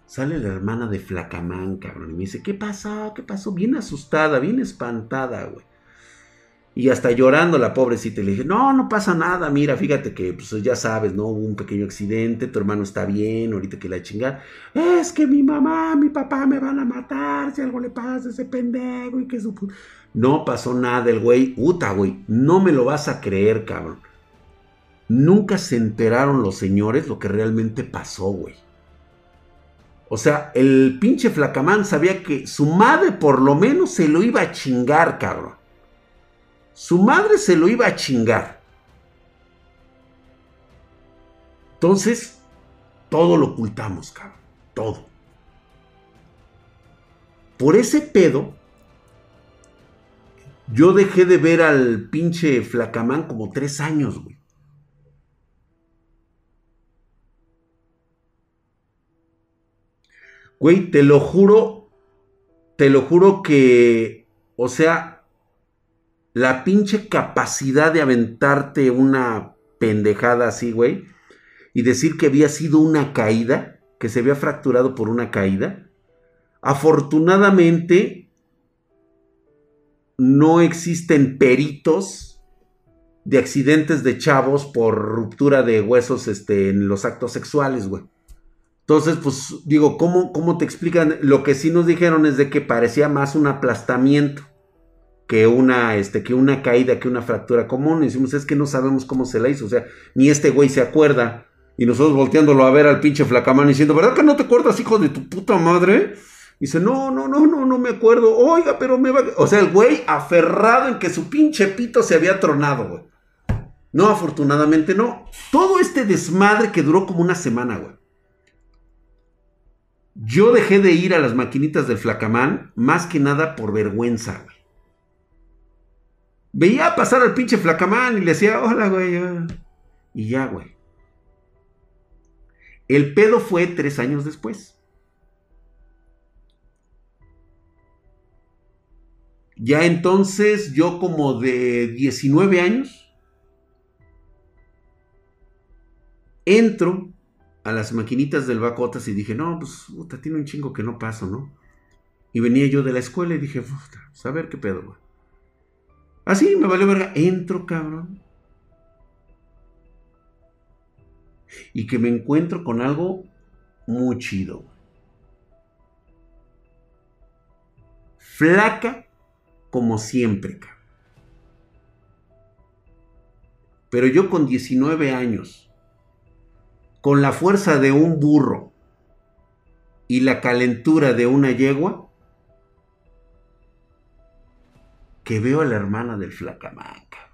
Sale la hermana de Flacamán, cabrón. Y me dice, ¿qué pasó? ¿Qué pasó? Bien asustada, bien espantada, güey. Y hasta llorando la pobrecita. Le dije, no, no pasa nada. Mira, fíjate que, pues ya sabes, ¿no? Hubo un pequeño accidente. Tu hermano está bien. Ahorita que la chingar. Es que mi mamá, mi papá me van a matar. Si algo le pasa a ese pendejo. Y que su. No pasó nada. El güey, puta, güey. No me lo vas a creer, cabrón. Nunca se enteraron los señores lo que realmente pasó, güey. O sea, el pinche flacamán sabía que su madre por lo menos se lo iba a chingar, cabrón. Su madre se lo iba a chingar. Entonces, todo lo ocultamos, cabrón. Todo. Por ese pedo, yo dejé de ver al pinche flacamán como tres años, güey. Güey, te lo juro, te lo juro que, o sea, la pinche capacidad de aventarte una pendejada así, güey, y decir que había sido una caída, que se había fracturado por una caída, afortunadamente no existen peritos de accidentes de chavos por ruptura de huesos este, en los actos sexuales, güey. Entonces, pues digo, ¿cómo, ¿cómo te explican? Lo que sí nos dijeron es de que parecía más un aplastamiento que una, este, que una caída, que una fractura común. Y decimos, es que no sabemos cómo se la hizo. O sea, ni este güey se acuerda. Y nosotros volteándolo a ver al pinche flacamán diciendo, ¿verdad que no te acuerdas, hijo de tu puta madre? Y dice, no, no, no, no, no me acuerdo. Oiga, pero me va... O sea, el güey aferrado en que su pinche pito se había tronado, güey. No, afortunadamente no. Todo este desmadre que duró como una semana, güey. Yo dejé de ir a las maquinitas del flacamán más que nada por vergüenza, güey. Veía pasar al pinche flacamán y le decía, hola, güey. Y ya, güey. El pedo fue tres años después. Ya entonces yo como de 19 años entro a las maquinitas del Bacotas y dije, no, pues, puta, tiene un chingo que no paso, ¿no? Y venía yo de la escuela y dije, puta, pues, a ver qué pedo, güey. Así me valió verga. Entro, cabrón. Y que me encuentro con algo muy chido. Flaca como siempre, Pero yo con 19 años, con la fuerza de un burro y la calentura de una yegua, que veo a la hermana del flacamaca.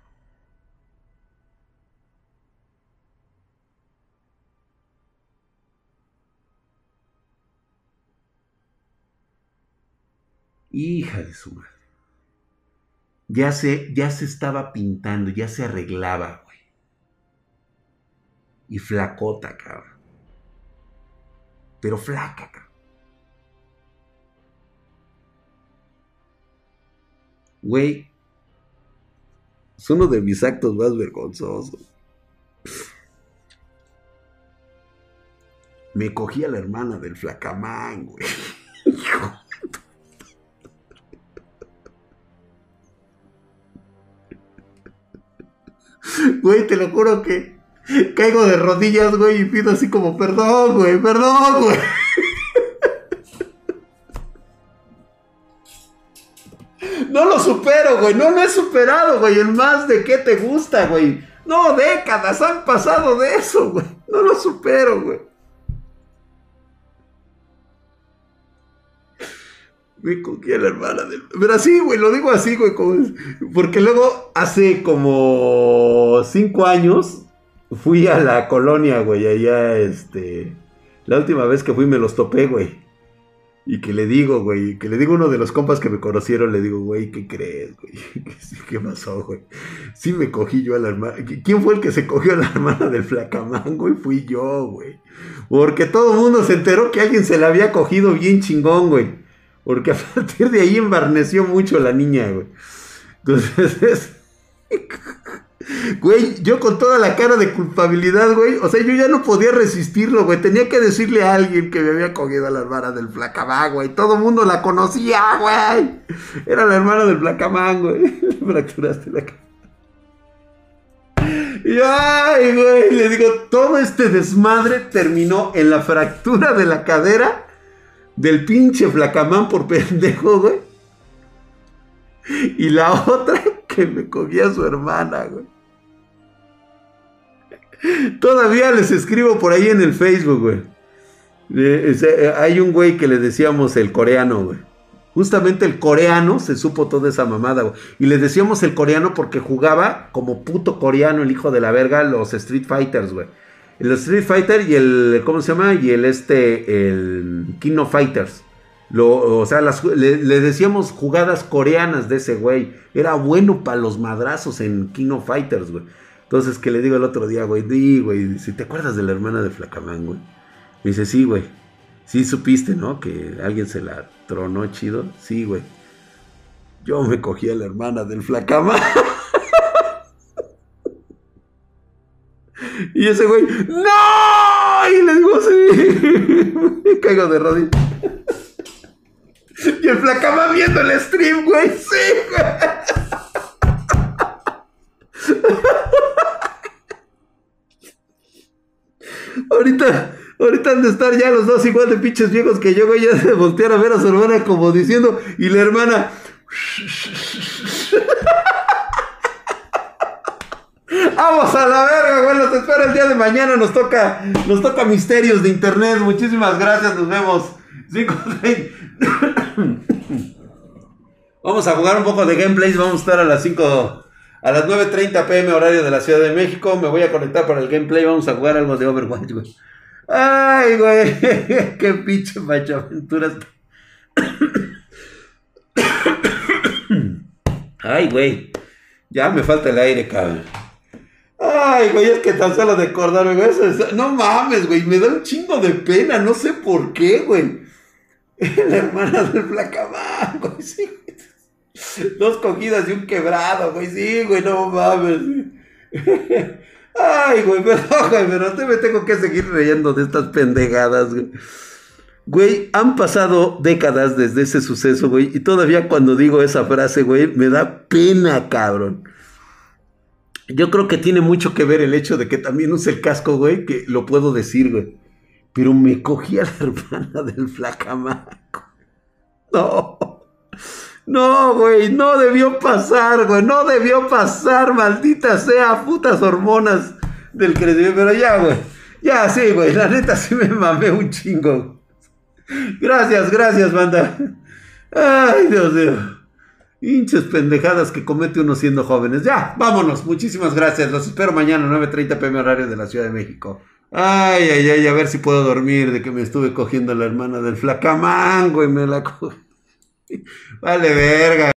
Hija de su madre. Ya se, ya se estaba pintando, ya se arreglaba, güey. Y flacota, cabrón. Pero flaca, cabrón. Güey, es uno de mis actos más vergonzosos. Me cogí a la hermana del flacamán, güey. [laughs] Güey, te lo juro que caigo de rodillas, güey, y pido así como perdón, güey, perdón, güey. No lo supero, güey. No lo he superado, güey. El más de qué te gusta, güey. No, décadas han pasado de eso, güey. No lo supero, güey. Me cogí a la hermana del... Pero así, güey, lo digo así, güey. Porque luego, hace como cinco años, fui a la colonia, güey. Allá, este... La última vez que fui me los topé, güey. Y que le digo, güey, que le digo a uno de los compas que me conocieron, le digo, güey, ¿qué crees, güey? [laughs] ¿Qué pasó, güey? Sí me cogí yo a la hermana. ¿Quién fue el que se cogió a la hermana del flacamán, güey? Fui yo, güey. Porque todo el mundo se enteró que alguien se la había cogido bien chingón, güey. Porque a partir de ahí embarneció mucho la niña, güey. Entonces, [laughs] Güey, yo con toda la cara de culpabilidad, güey. O sea, yo ya no podía resistirlo, güey. Tenía que decirle a alguien que me había cogido a la hermana del Flacamán, güey. Todo mundo la conocía, güey. Era la hermana del Flacamán, güey. [laughs] Fracturaste la cara. Y ay, güey, le digo, todo este desmadre terminó en la fractura de la cadera del pinche Flacamán por pendejo, güey. Y la otra [laughs] que me cogía a su hermana, güey. Todavía les escribo por ahí en el Facebook, güey. Eh, hay un güey que le decíamos el coreano, güey. Justamente el coreano se supo toda esa mamada, güey. Y le decíamos el coreano porque jugaba como puto coreano, el hijo de la verga, los Street Fighters, güey. El Street Fighter y el, ¿cómo se llama? Y el este, el King of Fighters. Lo, o sea, le, le, decíamos jugadas coreanas de ese güey. Era bueno para los madrazos en King of Fighters, güey. Entonces, que le digo el otro día, güey, di, güey, si te acuerdas de la hermana de Flacamán, güey. Me dice, sí, güey. Sí supiste, ¿no? Que alguien se la tronó chido. Sí, güey. Yo me cogí a la hermana del Flacamán. [laughs] y ese güey, ¡No! Y le digo, sí. [laughs] me caigo de rodillas. y el Flacamán viendo el stream, güey. Sí, güey. [laughs] ahorita, ahorita han de estar ya los dos igual de pinches viejos que yo, güey, ya de voltear a ver a su hermana como diciendo, y la hermana. [laughs] Vamos a la verga, güey. Nos espera el día de mañana. Nos toca, nos toca misterios de internet. Muchísimas gracias. Nos vemos. [coughs] Vamos a jugar un poco de gameplays. Vamos a estar a las 5 a las 9.30 pm horario de la Ciudad de México me voy a conectar para el gameplay. Vamos a jugar algo de Overwatch, güey. Ay, güey. [laughs] Qué pinche macho aventuras. [coughs] Ay, güey. Ya me falta el aire, cabrón. Ay, güey, es que tan solo de acordarme, güey. No mames, güey. Me da un chingo de pena. No sé por qué, güey. [laughs] La hermana del Placamán, güey. Sí. [laughs] Dos cogidas y un quebrado, güey. Sí, güey, no mames. [laughs] Ay, güey, perdón, [laughs] güey, pero te me tengo que seguir reyendo de estas pendejadas, güey. Güey, han pasado décadas desde ese suceso, güey. Y todavía cuando digo esa frase, güey, me da pena, cabrón. Yo creo que tiene mucho que ver el hecho de que también use el casco, güey, que lo puedo decir, güey. Pero me cogí a la hermana del flacamaco. No. No, güey, no debió pasar, güey, no debió pasar, maldita sea, putas hormonas del crecimiento. Pero ya, güey, ya, sí, güey, la neta sí me mamé un chingo. Gracias, gracias, banda. Ay, Dios mío. Hinches pendejadas que comete uno siendo jóvenes. Ya, vámonos. Muchísimas gracias. Los espero mañana, 9.30 pm horario de la Ciudad de México. Ay, ay, ay, a ver si puedo dormir de que me estuve cogiendo la hermana del flacamango y me la cogí. Vale, verga.